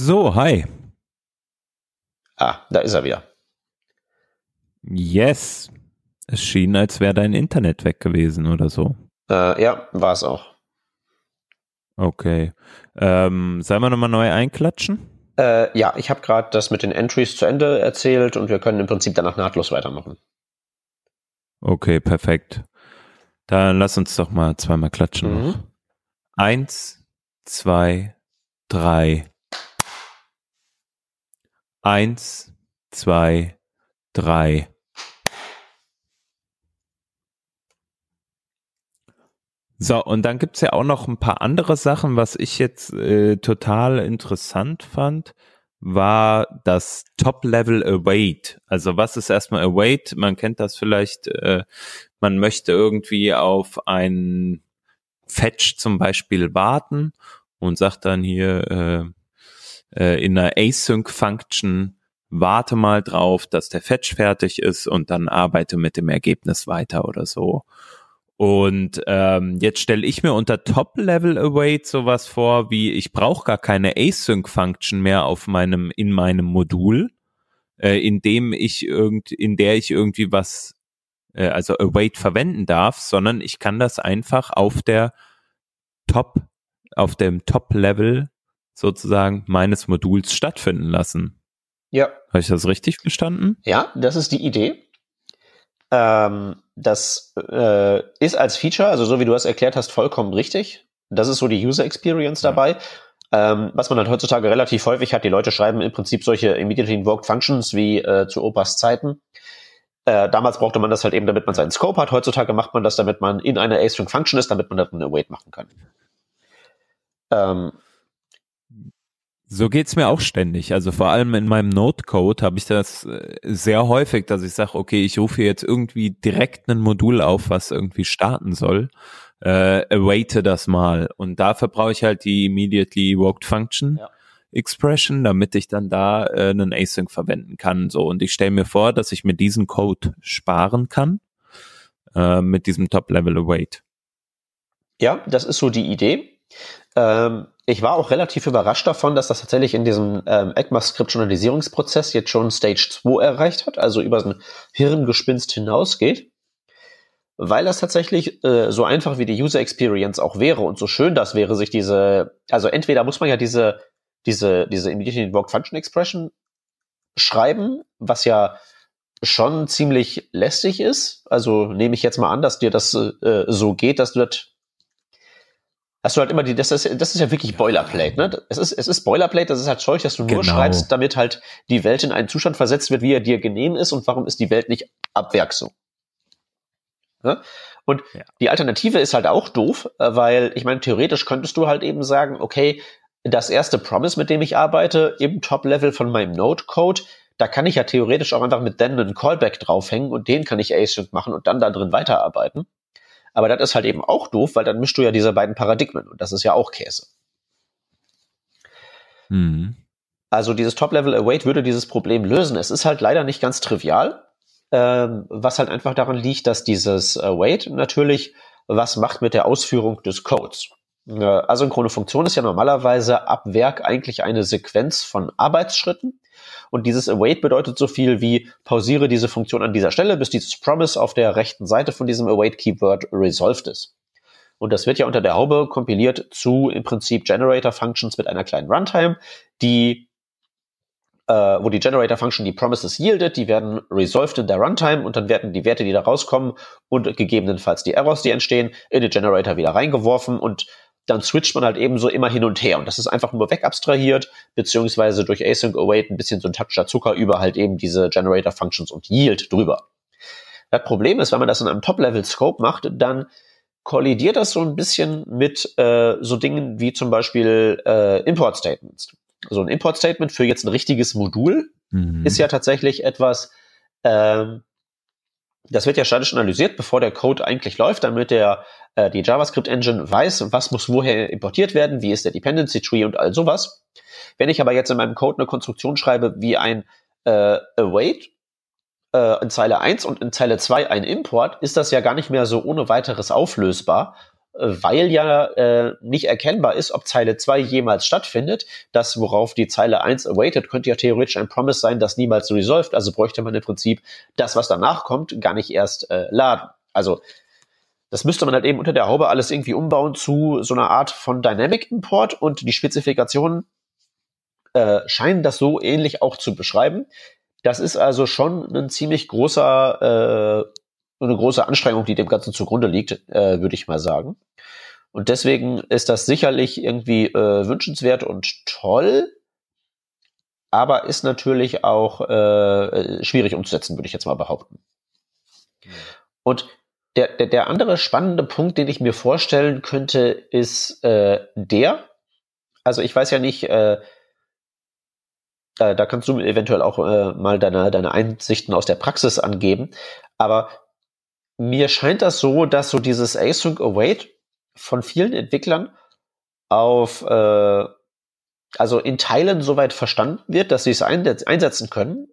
So, hi. Ah, da ist er wieder. Yes. Es schien, als wäre dein Internet weg gewesen oder so. Äh, ja, war es auch. Okay. Ähm, sollen wir nochmal neu einklatschen? Äh, ja, ich habe gerade das mit den Entries zu Ende erzählt und wir können im Prinzip danach nahtlos weitermachen. Okay, perfekt. Dann lass uns doch mal zweimal klatschen. Mhm. Eins, zwei, drei. Eins, zwei, drei. So, und dann gibt's ja auch noch ein paar andere Sachen, was ich jetzt äh, total interessant fand, war das Top-Level Await. Also was ist erstmal Await? Man kennt das vielleicht, äh, man möchte irgendwie auf einen Fetch zum Beispiel warten und sagt dann hier äh, äh, in einer Async-Function, warte mal drauf, dass der Fetch fertig ist und dann arbeite mit dem Ergebnis weiter oder so. Und ähm, jetzt stelle ich mir unter Top-Level-Await sowas vor, wie ich brauche gar keine Async-Function mehr auf meinem, in meinem Modul, äh, in dem ich irgend, in der ich irgendwie was, äh, also Await verwenden darf, sondern ich kann das einfach auf der Top, auf dem Top-Level sozusagen meines Moduls stattfinden lassen. Ja. Habe ich das richtig verstanden? Ja, das ist die Idee. Ähm, das äh, ist als Feature, also so wie du es erklärt hast, vollkommen richtig. Das ist so die User Experience dabei. Ähm, was man halt heutzutage relativ häufig hat, die Leute schreiben im Prinzip solche immediately invoked Functions wie äh, zu Opas Zeiten. Äh, damals brauchte man das halt eben, damit man seinen Scope hat. Heutzutage macht man das, damit man in einer Async Function ist, damit man dann eine Await machen kann. Ähm, so geht's mir auch ständig. Also vor allem in meinem Node-Code habe ich das äh, sehr häufig, dass ich sage, okay, ich rufe jetzt irgendwie direkt ein Modul auf, was irgendwie starten soll. Äh, awaite das mal. Und dafür brauche ich halt die immediately evoked function ja. expression, damit ich dann da äh, einen Async verwenden kann. So und ich stelle mir vor, dass ich mir diesen Code sparen kann äh, mit diesem Top-Level Await. Ja, das ist so die Idee. Ähm, ich war auch relativ überrascht davon, dass das tatsächlich in diesem ähm, ECMAScript-Journalisierungsprozess jetzt schon Stage 2 erreicht hat, also über so ein Hirngespinst hinausgeht. Weil das tatsächlich äh, so einfach wie die User Experience auch wäre und so schön das wäre, sich diese, also entweder muss man ja diese, diese, diese Immediately Invoked Function Expression schreiben, was ja schon ziemlich lästig ist. Also nehme ich jetzt mal an, dass dir das äh, so geht, dass du das hast du halt immer die, das ist, das ist ja wirklich Boilerplate, ne? Es ist, es ist Boilerplate, das ist halt Zeug, dass du nur genau. schreibst, damit halt die Welt in einen Zustand versetzt wird, wie er dir genehm ist und warum ist die Welt nicht ab Werk so. Ne? Und ja. die Alternative ist halt auch doof, äh, weil ich meine, theoretisch könntest du halt eben sagen, okay, das erste Promise, mit dem ich arbeite, im Top-Level von meinem Node-Code, da kann ich ja theoretisch auch einfach mit then einen Callback draufhängen und den kann ich async machen und dann da drin weiterarbeiten. Aber das ist halt eben auch doof, weil dann mischst du ja diese beiden Paradigmen und das ist ja auch Käse. Mhm. Also dieses Top-Level-Await würde dieses Problem lösen. Es ist halt leider nicht ganz trivial, ähm, was halt einfach daran liegt, dass dieses Await natürlich was macht mit der Ausführung des Codes. Äh, asynchrone Funktion ist ja normalerweise ab Werk eigentlich eine Sequenz von Arbeitsschritten. Und dieses await bedeutet so viel wie pausiere diese Funktion an dieser Stelle, bis dieses promise auf der rechten Seite von diesem await Keyword resolved ist. Und das wird ja unter der Haube kompiliert zu im Prinzip Generator Functions mit einer kleinen Runtime, die äh, wo die Generator Function die Promises yieldet, die werden resolved in der Runtime und dann werden die Werte, die da rauskommen und gegebenenfalls die Errors, die entstehen, in den Generator wieder reingeworfen und dann switcht man halt eben so immer hin und her. Und das ist einfach nur wegabstrahiert, beziehungsweise durch Async Await ein bisschen so ein Touch der Zucker über halt eben diese Generator Functions und Yield drüber. Das Problem ist, wenn man das in einem Top-Level-Scope macht, dann kollidiert das so ein bisschen mit äh, so Dingen wie zum Beispiel äh, Import-Statements. So ein Import-Statement für jetzt ein richtiges Modul mhm. ist ja tatsächlich etwas, ähm, das wird ja statisch analysiert, bevor der Code eigentlich läuft, damit der äh, die JavaScript Engine weiß, was muss woher importiert werden, wie ist der Dependency Tree und all sowas. Wenn ich aber jetzt in meinem Code eine Konstruktion schreibe wie ein äh, await äh, in Zeile 1 und in Zeile 2 ein Import, ist das ja gar nicht mehr so ohne weiteres auflösbar, weil ja äh, nicht erkennbar ist, ob Zeile 2 jemals stattfindet. Das, worauf die Zeile 1 awaited, könnte ja theoretisch ein Promise sein, das niemals resolved. Also bräuchte man im Prinzip das, was danach kommt, gar nicht erst äh, laden. Also das müsste man halt eben unter der Haube alles irgendwie umbauen zu so einer Art von Dynamic Import und die Spezifikationen äh, scheinen das so ähnlich auch zu beschreiben. Das ist also schon ein ziemlich großer, äh, eine große Anstrengung, die dem Ganzen zugrunde liegt, äh, würde ich mal sagen. Und deswegen ist das sicherlich irgendwie äh, wünschenswert und toll, aber ist natürlich auch äh, schwierig umzusetzen, würde ich jetzt mal behaupten. Und der, der, der andere spannende Punkt, den ich mir vorstellen könnte, ist äh, der. Also ich weiß ja nicht, äh, äh, da kannst du eventuell auch äh, mal deine, deine Einsichten aus der Praxis angeben. Aber mir scheint das so, dass so dieses Async Await von vielen Entwicklern auf, äh, also in Teilen soweit verstanden wird, dass sie es einsetzen können.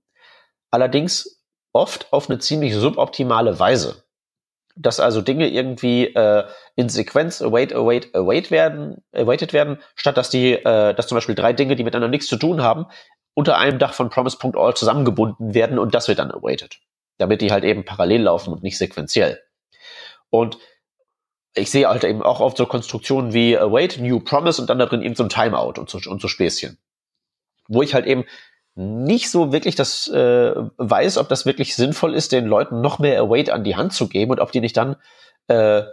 Allerdings oft auf eine ziemlich suboptimale Weise. Dass also Dinge irgendwie äh, in Sequenz await, await, await werden, awaited werden, statt dass die, äh, dass zum Beispiel drei Dinge, die miteinander nichts zu tun haben, unter einem Dach von Promise.all zusammengebunden werden und das wird dann awaited. Damit die halt eben parallel laufen und nicht sequenziell. Und ich sehe halt eben auch oft so Konstruktionen wie await, new promise und dann da drin eben so ein Timeout und so, und so Späßchen. Wo ich halt eben nicht so wirklich das äh, weiß, ob das wirklich sinnvoll ist, den Leuten noch mehr await an die Hand zu geben und ob die nicht dann äh,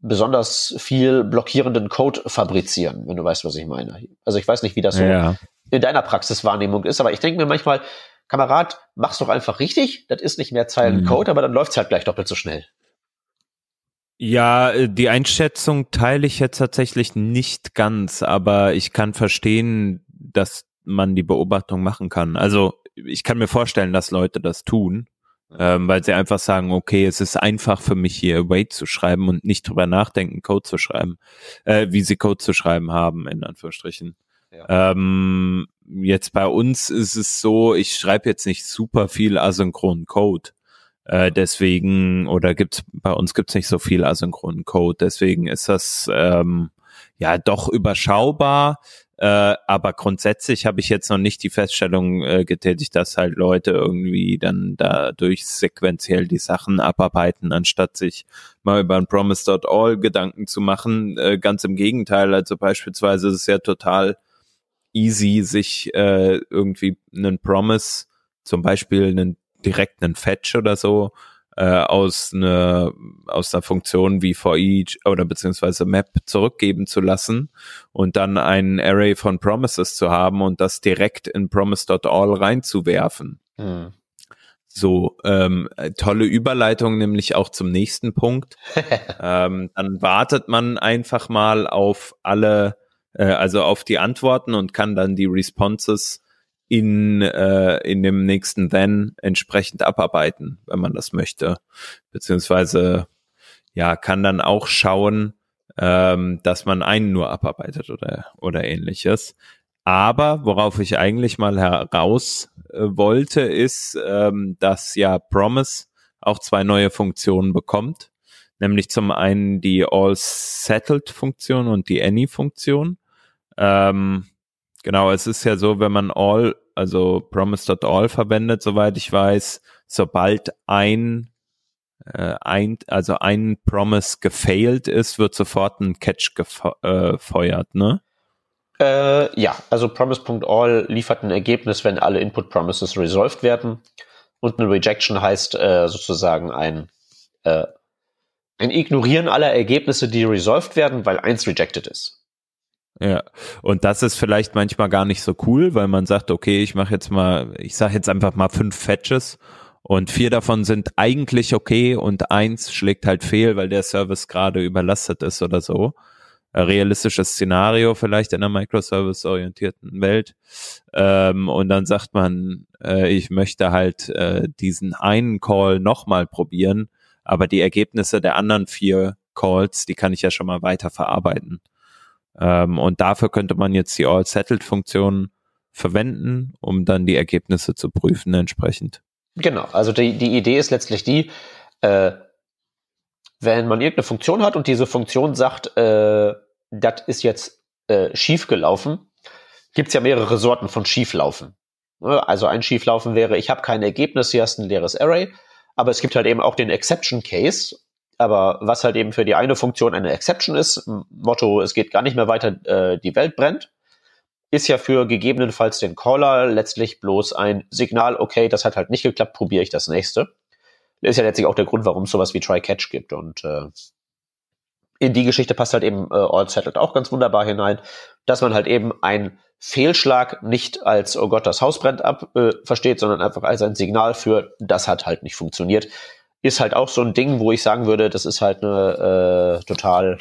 besonders viel blockierenden Code fabrizieren, wenn du weißt, was ich meine. Also ich weiß nicht, wie das so ja in deiner Praxiswahrnehmung ist. Aber ich denke mir manchmal, Kamerad, mach's doch einfach richtig. Das ist nicht mehr Zeilencode, mhm. aber dann läuft's halt gleich doppelt so schnell. Ja, äh, die Einschätzung teile ich jetzt tatsächlich nicht ganz, aber ich kann verstehen, dass man die Beobachtung machen kann. Also ich kann mir vorstellen, dass Leute das tun, ähm, weil sie einfach sagen, okay, es ist einfach für mich hier Wait zu schreiben und nicht drüber nachdenken, Code zu schreiben, äh, wie sie Code zu schreiben haben, in Anführungsstrichen. Ähm, jetzt bei uns ist es so, ich schreibe jetzt nicht super viel asynchronen Code. Äh, deswegen, oder gibt's, bei uns gibt's nicht so viel asynchronen Code, deswegen ist das ähm, ja doch überschaubar. Äh, aber grundsätzlich habe ich jetzt noch nicht die Feststellung äh, getätigt, dass halt Leute irgendwie dann dadurch sequenziell die Sachen abarbeiten, anstatt sich mal über ein Promise.all Gedanken zu machen. Äh, ganz im Gegenteil, also beispielsweise ist es ja total easy, sich äh, irgendwie einen Promise, zum Beispiel einen direkten Fetch oder so, äh, aus einer aus einer Funktion wie for each oder beziehungsweise Map zurückgeben zu lassen und dann ein Array von Promises zu haben und das direkt in Promise.all reinzuwerfen. Hm. So, ähm, tolle Überleitung nämlich auch zum nächsten Punkt. ähm, dann wartet man einfach mal auf alle äh, also auf die Antworten und kann dann die Responses in, äh, in dem nächsten Then entsprechend abarbeiten, wenn man das möchte. Beziehungsweise ja, kann dann auch schauen, ähm, dass man einen nur abarbeitet oder, oder ähnliches. Aber worauf ich eigentlich mal heraus äh, wollte, ist, ähm, dass ja Promise auch zwei neue Funktionen bekommt. Nämlich zum einen die All Settled Funktion und die Any Funktion. Ähm, genau, es ist ja so, wenn man all, also promise.all verwendet, soweit ich weiß, sobald ein äh, ein, also ein Promise gefailed ist, wird sofort ein Catch gefeuert, äh, ne? Äh, ja, also promise.all liefert ein Ergebnis, wenn alle Input Promises resolved werden. Und eine Rejection heißt äh, sozusagen ein, äh, ein Ignorieren aller Ergebnisse, die resolved werden, weil eins rejected ist. Ja, und das ist vielleicht manchmal gar nicht so cool, weil man sagt, okay, ich mache jetzt mal, ich sage jetzt einfach mal fünf Fetches und vier davon sind eigentlich okay und eins schlägt halt fehl, weil der Service gerade überlastet ist oder so. Ein realistisches Szenario vielleicht in einer Microservice-orientierten Welt. Ähm, und dann sagt man, äh, ich möchte halt äh, diesen einen Call nochmal probieren, aber die Ergebnisse der anderen vier Calls, die kann ich ja schon mal weiter verarbeiten. Ähm, und dafür könnte man jetzt die All-Settled-Funktion verwenden, um dann die Ergebnisse zu prüfen entsprechend. Genau, also die, die Idee ist letztlich die, äh, wenn man irgendeine Funktion hat und diese Funktion sagt, äh, das ist jetzt äh, schief gelaufen, gibt es ja mehrere Sorten von Schieflaufen. Ne, also ein Schieflaufen wäre, ich habe kein Ergebnis, hier ist ein leeres Array, aber es gibt halt eben auch den Exception Case. Aber was halt eben für die eine Funktion eine Exception ist, Motto, es geht gar nicht mehr weiter, äh, die Welt brennt, ist ja für gegebenenfalls den Caller letztlich bloß ein Signal, okay, das hat halt nicht geklappt, probiere ich das nächste. Ist ja letztlich auch der Grund, warum es sowas wie Try-Catch gibt. Und äh, in die Geschichte passt halt eben äh, All Settled auch ganz wunderbar hinein, dass man halt eben ein Fehlschlag nicht als, oh Gott, das Haus brennt ab, äh, versteht, sondern einfach als ein Signal für, das hat halt nicht funktioniert. Ist halt auch so ein Ding, wo ich sagen würde, das ist halt eine äh, total,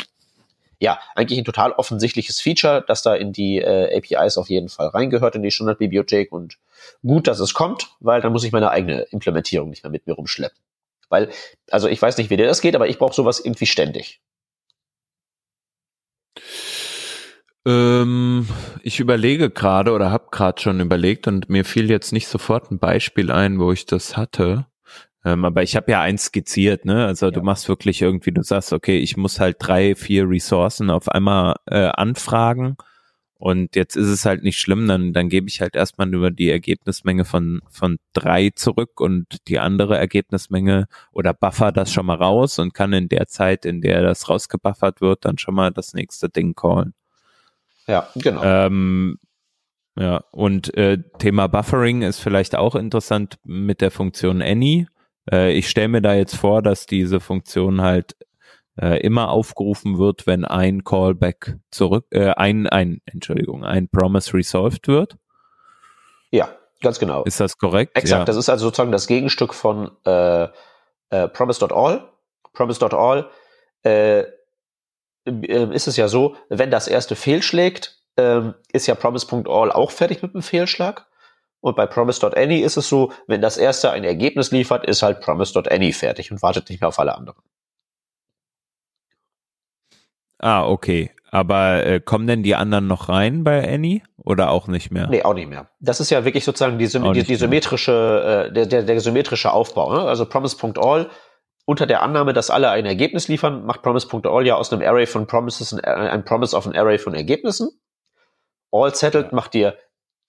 ja, eigentlich ein total offensichtliches Feature, dass da in die äh, APIs auf jeden Fall reingehört, in die Standardbibliothek und gut, dass es kommt, weil dann muss ich meine eigene Implementierung nicht mehr mit mir rumschleppen. Weil, also ich weiß nicht, wie dir das geht, aber ich brauche sowas irgendwie ständig. Ähm, ich überlege gerade oder habe gerade schon überlegt und mir fiel jetzt nicht sofort ein Beispiel ein, wo ich das hatte. Ähm, aber ich habe ja eins skizziert, ne? Also ja. du machst wirklich irgendwie, du sagst, okay, ich muss halt drei, vier Ressourcen auf einmal äh, anfragen. Und jetzt ist es halt nicht schlimm, dann, dann gebe ich halt erstmal nur die Ergebnismenge von, von drei zurück und die andere Ergebnismenge oder buffer das schon mal raus und kann in der Zeit, in der das rausgebuffert wird, dann schon mal das nächste Ding callen. Ja, genau. Ähm, ja, und äh, Thema Buffering ist vielleicht auch interessant mit der Funktion Any. Äh, ich stelle mir da jetzt vor, dass diese Funktion halt äh, immer aufgerufen wird, wenn ein Callback zurück, äh, ein, ein, Entschuldigung, ein Promise resolved wird. Ja, ganz genau. Ist das korrekt? Exakt, ja. das ist also sozusagen das Gegenstück von äh, äh, Promise.all. Promise.all äh, ähm, ist es ja so, wenn das erste fehlschlägt, ähm, ist ja Promise.all auch fertig mit dem Fehlschlag. Und bei Promise.any ist es so, wenn das erste ein Ergebnis liefert, ist halt Promise.any fertig und wartet nicht mehr auf alle anderen. Ah, okay. Aber äh, kommen denn die anderen noch rein bei Any oder auch nicht mehr? Nee, auch nicht mehr. Das ist ja wirklich sozusagen die, die, die symmetrische, äh, der, der, der symmetrische Aufbau. Ne? Also Promise.all unter der Annahme, dass alle ein Ergebnis liefern, macht Promise.all ja aus einem Array von Promises ein, ein Promise auf ein Array von Ergebnissen. All Settled macht dir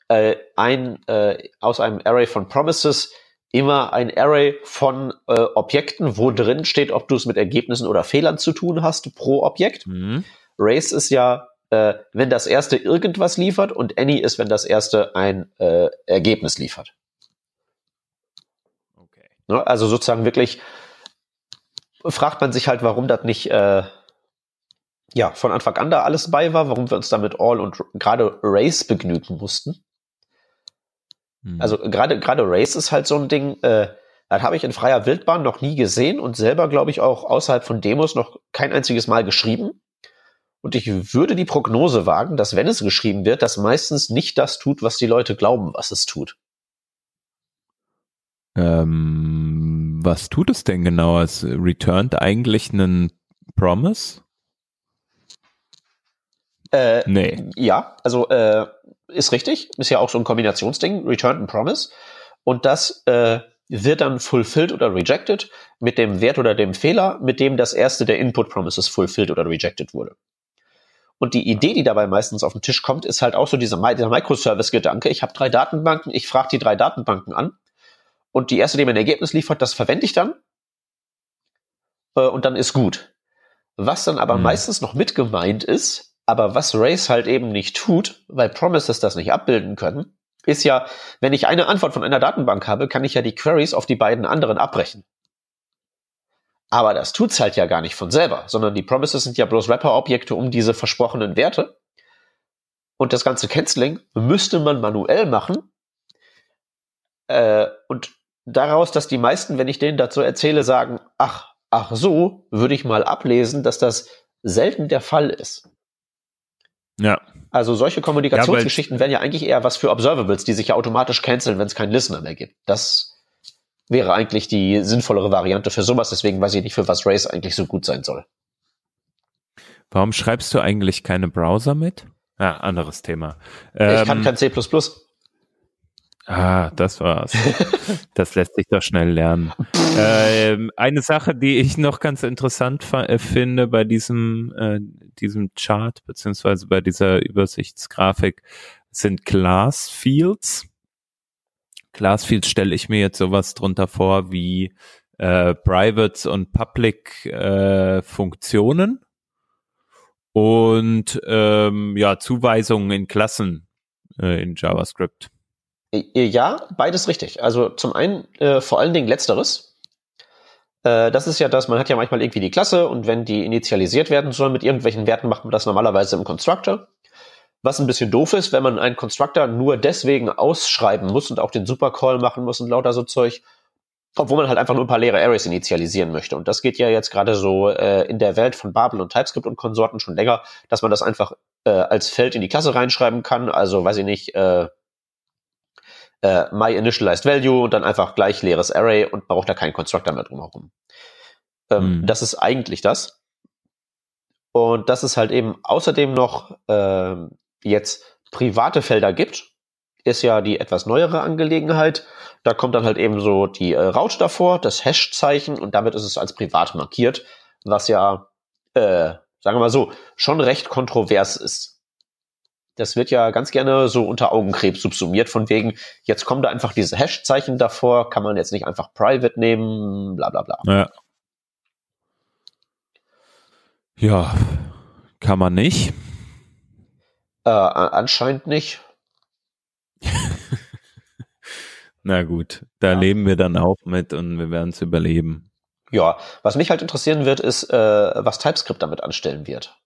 äh, ein, äh, aus einem Array von Promises immer ein Array von äh, Objekten, wo drin steht, ob du es mit Ergebnissen oder Fehlern zu tun hast pro Objekt. Mhm. Race ist ja, äh, wenn das erste irgendwas liefert und Any ist, wenn das erste ein äh, Ergebnis liefert. Okay. Ne? Also sozusagen wirklich fragt man sich halt, warum das nicht äh, ja von Anfang an da alles bei war, warum wir uns damit All und gerade Race begnügen mussten. Mhm. Also gerade gerade Race ist halt so ein Ding, äh, das habe ich in freier Wildbahn noch nie gesehen und selber, glaube ich, auch außerhalb von Demos noch kein einziges Mal geschrieben. Und ich würde die Prognose wagen, dass wenn es geschrieben wird, das meistens nicht das tut, was die Leute glauben, was es tut. Ähm, was tut es denn genau? Es returnt eigentlich einen Promise? Äh, nee. Ja, also äh, ist richtig. Ist ja auch so ein Kombinationsding. Return and Promise. Und das äh, wird dann fulfilled oder rejected mit dem Wert oder dem Fehler, mit dem das erste der Input Promises fulfilled oder rejected wurde. Und die Idee, die dabei meistens auf den Tisch kommt, ist halt auch so dieser, dieser Microservice-Gedanke. Ich habe drei Datenbanken, ich frage die drei Datenbanken an und die erste, die mir ein Ergebnis liefert, das verwende ich dann äh, und dann ist gut. Was dann aber mhm. meistens noch mit gemeint ist, aber was Race halt eben nicht tut, weil Promises das nicht abbilden können, ist ja, wenn ich eine Antwort von einer Datenbank habe, kann ich ja die Queries auf die beiden anderen abbrechen. Aber das tut's halt ja gar nicht von selber, sondern die Promises sind ja bloß Wrapper-Objekte um diese versprochenen Werte. Und das ganze Canceling müsste man manuell machen. Äh, und daraus, dass die meisten, wenn ich denen dazu erzähle, sagen, ach, ach so, würde ich mal ablesen, dass das selten der Fall ist. Ja. Also solche Kommunikationsgeschichten ja, wären ja eigentlich eher was für Observables, die sich ja automatisch canceln, wenn es keinen Listener mehr gibt. Das wäre eigentlich die sinnvollere Variante für sowas. Deswegen weiß ich nicht, für was Race eigentlich so gut sein soll. Warum schreibst du eigentlich keine Browser mit? Ah, anderes Thema. Ähm, ich kann ähm, kein C++. Ah, das war's. das lässt sich doch schnell lernen. ähm, eine Sache, die ich noch ganz interessant äh, finde bei diesem, äh, diesem Chart, beziehungsweise bei dieser Übersichtsgrafik, sind Class Fields. Class Fields stelle ich mir jetzt sowas drunter vor wie äh, Privates und Public äh, Funktionen und ähm, ja, Zuweisungen in Klassen äh, in JavaScript. Ja, beides richtig. Also zum einen äh, vor allen Dingen letzteres. Äh, das ist ja das, man hat ja manchmal irgendwie die Klasse und wenn die initialisiert werden soll mit irgendwelchen Werten, macht man das normalerweise im Constructor. Was ein bisschen doof ist, wenn man einen Constructor nur deswegen ausschreiben muss und auch den Supercall machen muss und lauter so Zeug, obwohl man halt einfach nur ein paar leere Arrays initialisieren möchte. Und das geht ja jetzt gerade so äh, in der Welt von Babel und TypeScript und Konsorten schon länger, dass man das einfach äh, als Feld in die Klasse reinschreiben kann. Also weiß ich nicht, äh, äh, my initialized value und dann einfach gleich leeres Array und braucht da keinen Constructor mehr drumherum. Ähm, mhm. Das ist eigentlich das. Und dass es halt eben außerdem noch äh, jetzt private Felder gibt, ist ja die etwas neuere Angelegenheit. Da kommt dann halt eben so die äh, Route davor, das Hash-Zeichen und damit ist es als privat markiert, was ja, äh, sagen wir mal so, schon recht kontrovers ist. Das wird ja ganz gerne so unter Augenkrebs subsumiert, von wegen, jetzt kommen da einfach diese Hash-Zeichen davor, kann man jetzt nicht einfach private nehmen, bla bla bla. Ja. ja, kann man nicht. Äh, anscheinend nicht. Na gut, da ja. leben wir dann auch mit und wir werden es überleben. Ja, was mich halt interessieren wird, ist, äh, was TypeScript damit anstellen wird.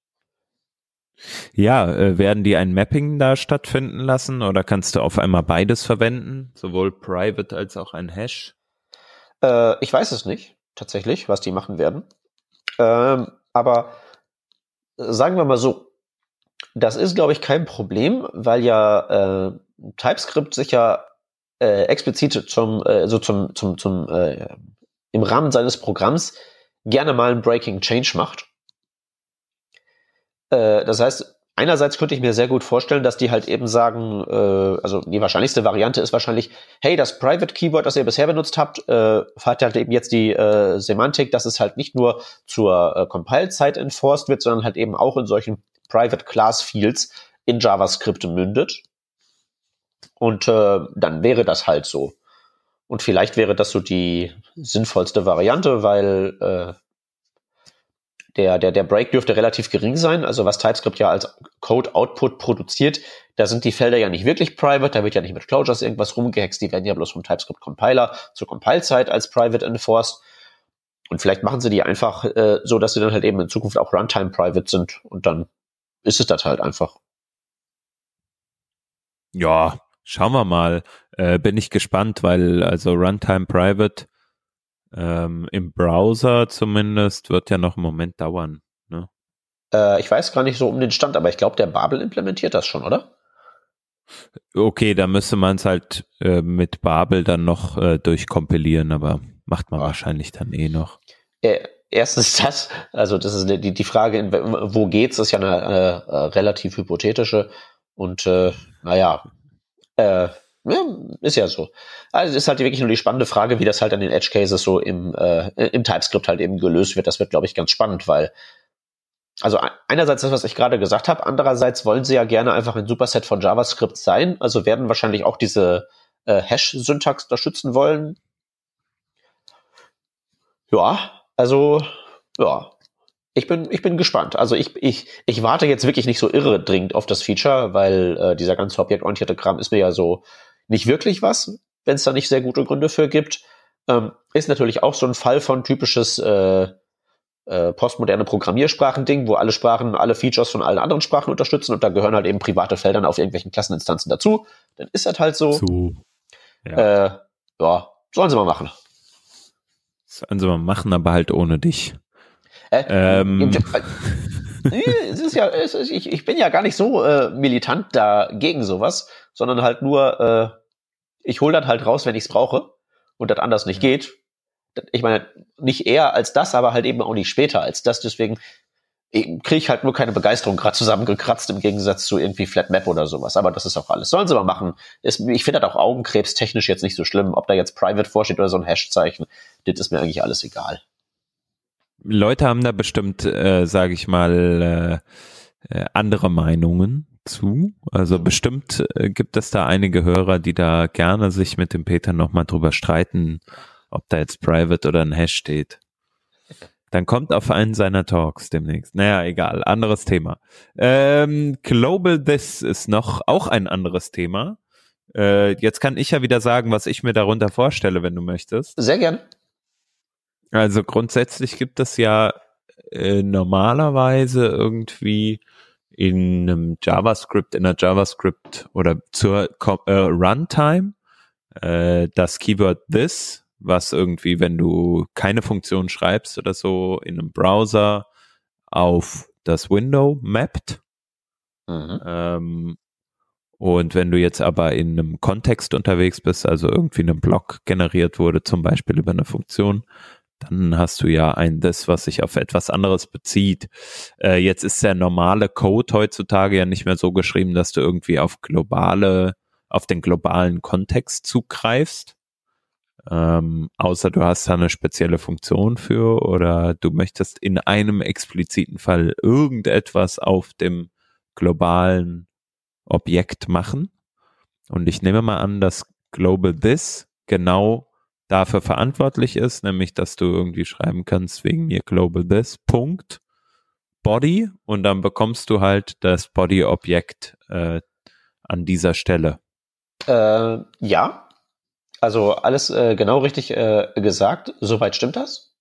Ja, äh, werden die ein Mapping da stattfinden lassen oder kannst du auf einmal beides verwenden, sowohl Private als auch ein Hash? Äh, ich weiß es nicht, tatsächlich, was die machen werden. Ähm, aber sagen wir mal so, das ist, glaube ich, kein Problem, weil ja äh, TypeScript sich ja äh, explizit zum, äh, so zum, zum, zum äh, im Rahmen seines Programms gerne mal ein Breaking Change macht. Äh, das heißt, einerseits könnte ich mir sehr gut vorstellen, dass die halt eben sagen, äh, also die wahrscheinlichste Variante ist wahrscheinlich, hey, das Private Keyword, das ihr bisher benutzt habt, äh, hat halt eben jetzt die äh, Semantik, dass es halt nicht nur zur äh, Compile-Zeit enforced wird, sondern halt eben auch in solchen Private Class Fields in JavaScript mündet. Und äh, dann wäre das halt so. Und vielleicht wäre das so die sinnvollste Variante, weil äh, der, der, der Break dürfte relativ gering sein. Also was TypeScript ja als Code-Output produziert, da sind die Felder ja nicht wirklich private, da wird ja nicht mit Closures irgendwas rumgehext, die werden ja bloß vom TypeScript-Compiler zur Compile-Zeit als private enforced. Und vielleicht machen sie die einfach äh, so, dass sie dann halt eben in Zukunft auch Runtime-private sind und dann ist es das halt einfach. Ja, schauen wir mal. Äh, bin ich gespannt, weil also Runtime Private ähm, Im Browser zumindest wird ja noch einen Moment dauern. Ne? Äh, ich weiß gar nicht so um den Stand, aber ich glaube, der Babel implementiert das schon, oder? Okay, da müsste man es halt äh, mit Babel dann noch äh, durchkompilieren, aber macht man ja. wahrscheinlich dann eh noch. Äh, erstens das, also das ist die, die Frage, wo geht's, ist ja eine äh, relativ hypothetische und äh, naja, äh, ja, ist ja so. Also ist halt wirklich nur die spannende Frage, wie das halt an den Edge Cases so im, äh, im TypeScript halt eben gelöst wird. Das wird, glaube ich, ganz spannend, weil also einerseits das, was ich gerade gesagt habe, andererseits wollen sie ja gerne einfach ein Superset von JavaScript sein, also werden wahrscheinlich auch diese äh, Hash-Syntax unterstützen wollen. Ja, also ja, ich bin, ich bin gespannt. Also ich, ich, ich warte jetzt wirklich nicht so irre dringend auf das Feature, weil äh, dieser ganze objektorientierte Kram ist mir ja so nicht wirklich was, wenn es da nicht sehr gute Gründe für gibt. Ähm, ist natürlich auch so ein Fall von typisches äh, äh, postmoderne Programmiersprachen-Ding, wo alle Sprachen, alle Features von allen anderen Sprachen unterstützen und da gehören halt eben private Felder auf irgendwelchen Klasseninstanzen dazu. Dann ist das halt so. so. Ja. Äh, ja, sollen sie mal machen. Sollen sie mal machen, aber halt ohne dich. Äh, ähm. es ist ja, es ist, ich, ich bin ja gar nicht so äh, militant dagegen sowas, sondern halt nur, äh, ich hole das halt raus, wenn ich es brauche und das anders nicht geht. Ich meine, nicht eher als das, aber halt eben auch nicht später als das. Deswegen kriege ich halt nur keine Begeisterung gerade zusammengekratzt im Gegensatz zu irgendwie Flatmap oder sowas. Aber das ist auch alles. Sollen sie mal machen. Ist, ich finde das auch augenkrebstechnisch jetzt nicht so schlimm, ob da jetzt Private vorsteht oder so ein Hashzeichen. Das ist mir eigentlich alles egal. Leute haben da bestimmt, äh, sage ich mal, äh, äh, andere Meinungen zu. Also bestimmt äh, gibt es da einige Hörer, die da gerne sich mit dem Peter nochmal drüber streiten, ob da jetzt Private oder ein Hash steht. Dann kommt auf einen seiner Talks demnächst. Naja, egal, anderes Thema. Ähm, Global This ist noch auch ein anderes Thema. Äh, jetzt kann ich ja wieder sagen, was ich mir darunter vorstelle, wenn du möchtest. Sehr gern. Also grundsätzlich gibt es ja äh, normalerweise irgendwie in einem JavaScript, in einer JavaScript oder zur äh, Runtime äh, das Keyword this was irgendwie, wenn du keine Funktion schreibst oder so, in einem Browser auf das Window mappt. Mhm. Ähm, und wenn du jetzt aber in einem Kontext unterwegs bist, also irgendwie ein Block generiert wurde, zum Beispiel über eine Funktion, dann hast du ja ein das, was sich auf etwas anderes bezieht. Äh, jetzt ist der normale Code heutzutage ja nicht mehr so geschrieben, dass du irgendwie auf globale, auf den globalen Kontext zugreifst, ähm, außer du hast da eine spezielle Funktion für oder du möchtest in einem expliziten Fall irgendetwas auf dem globalen Objekt machen. Und ich nehme mal an, dass Global This genau dafür verantwortlich ist, nämlich dass du irgendwie schreiben kannst, wegen mir Global This, Punkt, Body und dann bekommst du halt das Body-Objekt äh, an dieser Stelle. Äh, ja, also alles äh, genau richtig äh, gesagt. Soweit stimmt das.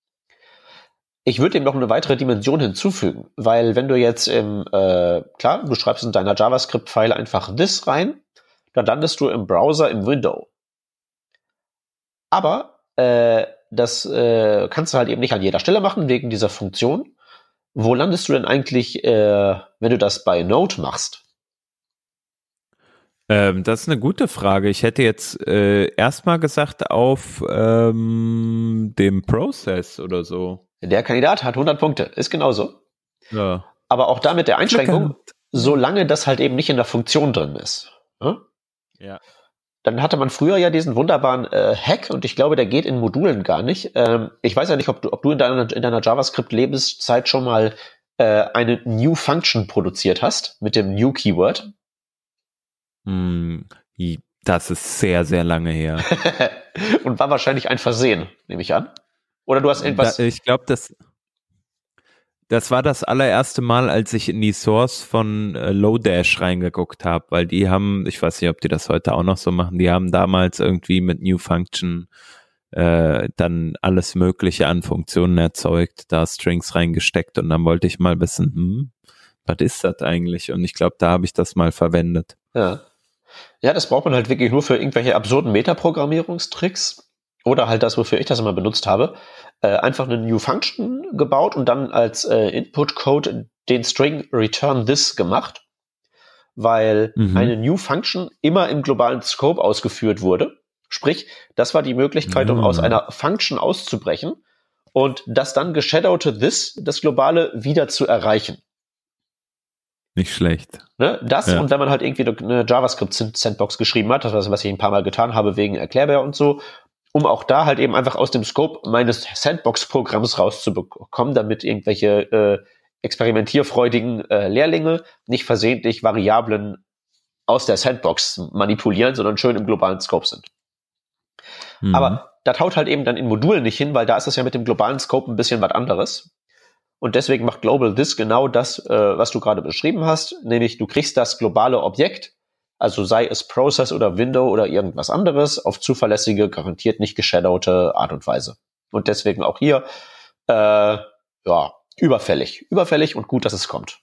Ich würde dem noch eine weitere Dimension hinzufügen, weil wenn du jetzt im, äh, klar, du schreibst in deiner JavaScript-File einfach this rein, dann landest du im Browser im Window. Aber äh, das äh, kannst du halt eben nicht an jeder Stelle machen, wegen dieser Funktion. Wo landest du denn eigentlich, äh, wenn du das bei Node machst? Ähm, das ist eine gute Frage. Ich hätte jetzt äh, erstmal gesagt auf ähm, dem Prozess oder so. Der Kandidat hat 100 Punkte, ist genauso. Ja. Aber auch damit der Einschränkung, solange das halt eben nicht in der Funktion drin ist. Hm? Ja. Dann hatte man früher ja diesen wunderbaren äh, Hack und ich glaube, der geht in Modulen gar nicht. Ähm, ich weiß ja nicht, ob du, ob du in deiner, in deiner JavaScript-Lebenszeit schon mal äh, eine New Function produziert hast mit dem New Keyword. Hm, das ist sehr, sehr lange her. Und war wahrscheinlich ein Versehen, nehme ich an. Oder du hast irgendwas. Da, ich glaube, das, das war das allererste Mal, als ich in die Source von äh, Lodash reingeguckt habe, weil die haben, ich weiß nicht, ob die das heute auch noch so machen, die haben damals irgendwie mit New Function äh, dann alles Mögliche an Funktionen erzeugt, da Strings reingesteckt und dann wollte ich mal wissen, hm, was ist das eigentlich? Und ich glaube, da habe ich das mal verwendet. Ja. Ja, das braucht man halt wirklich nur für irgendwelche absurden Metaprogrammierungstricks. Oder halt das, wofür ich das immer benutzt habe. Äh, einfach eine New Function gebaut und dann als äh, Input-Code den String Return This gemacht. Weil mhm. eine New Function immer im globalen Scope ausgeführt wurde. Sprich, das war die Möglichkeit, mhm. um aus einer Function auszubrechen und das dann geshadowte This, das Globale, wieder zu erreichen. Nicht schlecht. Ne? Das ja. und wenn man halt irgendwie eine JavaScript-Sandbox geschrieben hat, das was ich ein paar Mal getan habe wegen Erklärbär und so, um auch da halt eben einfach aus dem Scope meines Sandbox-Programms rauszubekommen, damit irgendwelche äh, experimentierfreudigen äh, Lehrlinge nicht versehentlich Variablen aus der Sandbox manipulieren, sondern schön im globalen Scope sind. Mhm. Aber das haut halt eben dann in Modulen nicht hin, weil da ist es ja mit dem globalen Scope ein bisschen was anderes. Und deswegen macht Global This genau das, äh, was du gerade beschrieben hast, nämlich du kriegst das globale Objekt, also sei es Process oder Window oder irgendwas anderes, auf zuverlässige, garantiert nicht geshadowte Art und Weise. Und deswegen auch hier, äh, ja, überfällig. Überfällig und gut, dass es kommt.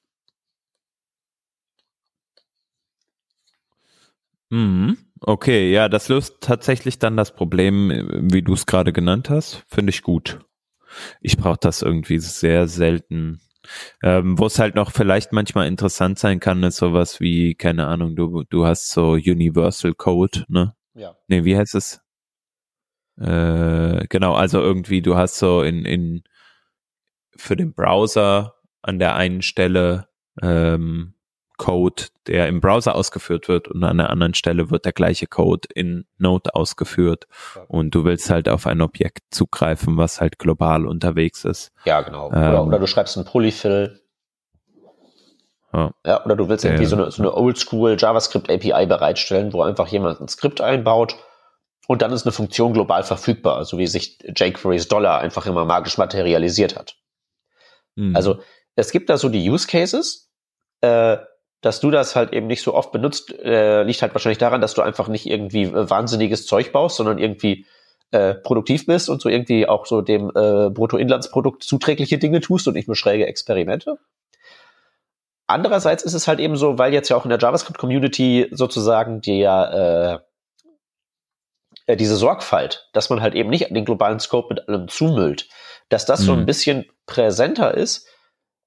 Mhm. Okay, ja, das löst tatsächlich dann das Problem, wie du es gerade genannt hast. Finde ich gut ich brauche das irgendwie sehr selten. Ähm, Wo es halt noch vielleicht manchmal interessant sein kann, ist sowas wie, keine Ahnung, du, du hast so Universal Code, ne? Ja. Nee, wie heißt es? Äh, genau, also irgendwie, du hast so in, in für den Browser an der einen Stelle ähm, Code, der im Browser ausgeführt wird und an der anderen Stelle wird der gleiche Code in Node ausgeführt und du willst halt auf ein Objekt zugreifen, was halt global unterwegs ist. Ja, genau. Oder, ähm, oder du schreibst einen Polyfill. Ja. ja, oder du willst irgendwie so eine, so eine Oldschool JavaScript API bereitstellen, wo einfach jemand ein Skript einbaut und dann ist eine Funktion global verfügbar, so wie sich jQuery's Dollar einfach immer magisch materialisiert hat. Mhm. Also es gibt da so die Use Cases, äh, dass du das halt eben nicht so oft benutzt, äh, liegt halt wahrscheinlich daran, dass du einfach nicht irgendwie äh, wahnsinniges Zeug baust, sondern irgendwie äh, produktiv bist und so irgendwie auch so dem äh, Bruttoinlandsprodukt zuträgliche Dinge tust und nicht nur schräge Experimente. Andererseits ist es halt eben so, weil jetzt ja auch in der JavaScript-Community sozusagen der äh, äh, diese Sorgfalt, dass man halt eben nicht den globalen Scope mit allem zumüllt, dass das mhm. so ein mhm. bisschen präsenter ist,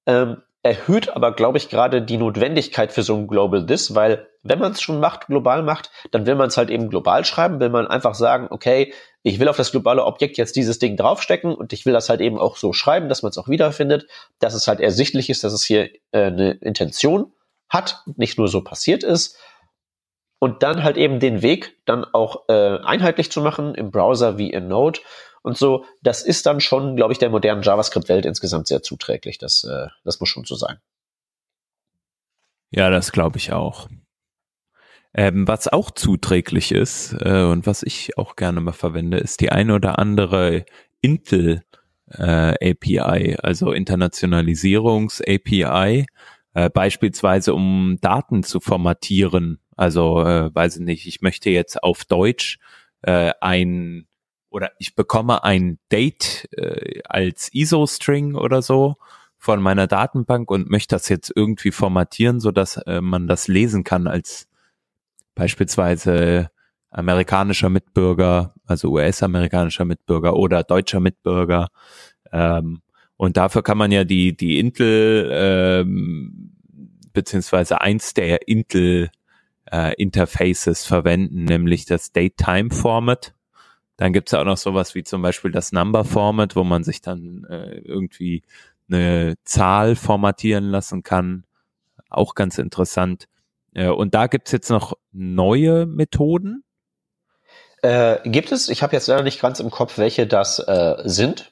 ähm, erhöht aber, glaube ich, gerade die Notwendigkeit für so ein Global This, weil wenn man es schon macht, global macht, dann will man es halt eben global schreiben, will man einfach sagen, okay, ich will auf das globale Objekt jetzt dieses Ding draufstecken und ich will das halt eben auch so schreiben, dass man es auch wiederfindet, dass es halt ersichtlich ist, dass es hier äh, eine Intention hat, nicht nur so passiert ist. Und dann halt eben den Weg dann auch äh, einheitlich zu machen im Browser wie in Node und so, das ist dann schon, glaube ich, der modernen JavaScript-Welt insgesamt sehr zuträglich. Das, äh, das muss schon so sein. Ja, das glaube ich auch. Ähm, was auch zuträglich ist äh, und was ich auch gerne mal verwende, ist die eine oder andere Intel äh, API, also Internationalisierungs API, äh, beispielsweise um Daten zu formatieren also, äh, weiß ich nicht, ich möchte jetzt auf Deutsch äh, ein oder ich bekomme ein Date äh, als ISO-String oder so von meiner Datenbank und möchte das jetzt irgendwie formatieren, so dass äh, man das lesen kann als beispielsweise amerikanischer Mitbürger, also US-amerikanischer Mitbürger oder deutscher Mitbürger. Ähm, und dafür kann man ja die, die Intel, ähm, beziehungsweise eins der Intel äh, Interfaces verwenden, nämlich das Date-Time-Format. Dann gibt's ja auch noch sowas wie zum Beispiel das Number-Format, wo man sich dann äh, irgendwie eine Zahl formatieren lassen kann. Auch ganz interessant. Äh, und da gibt's jetzt noch neue Methoden. Äh, gibt es, ich habe jetzt leider nicht ganz im Kopf, welche das äh, sind.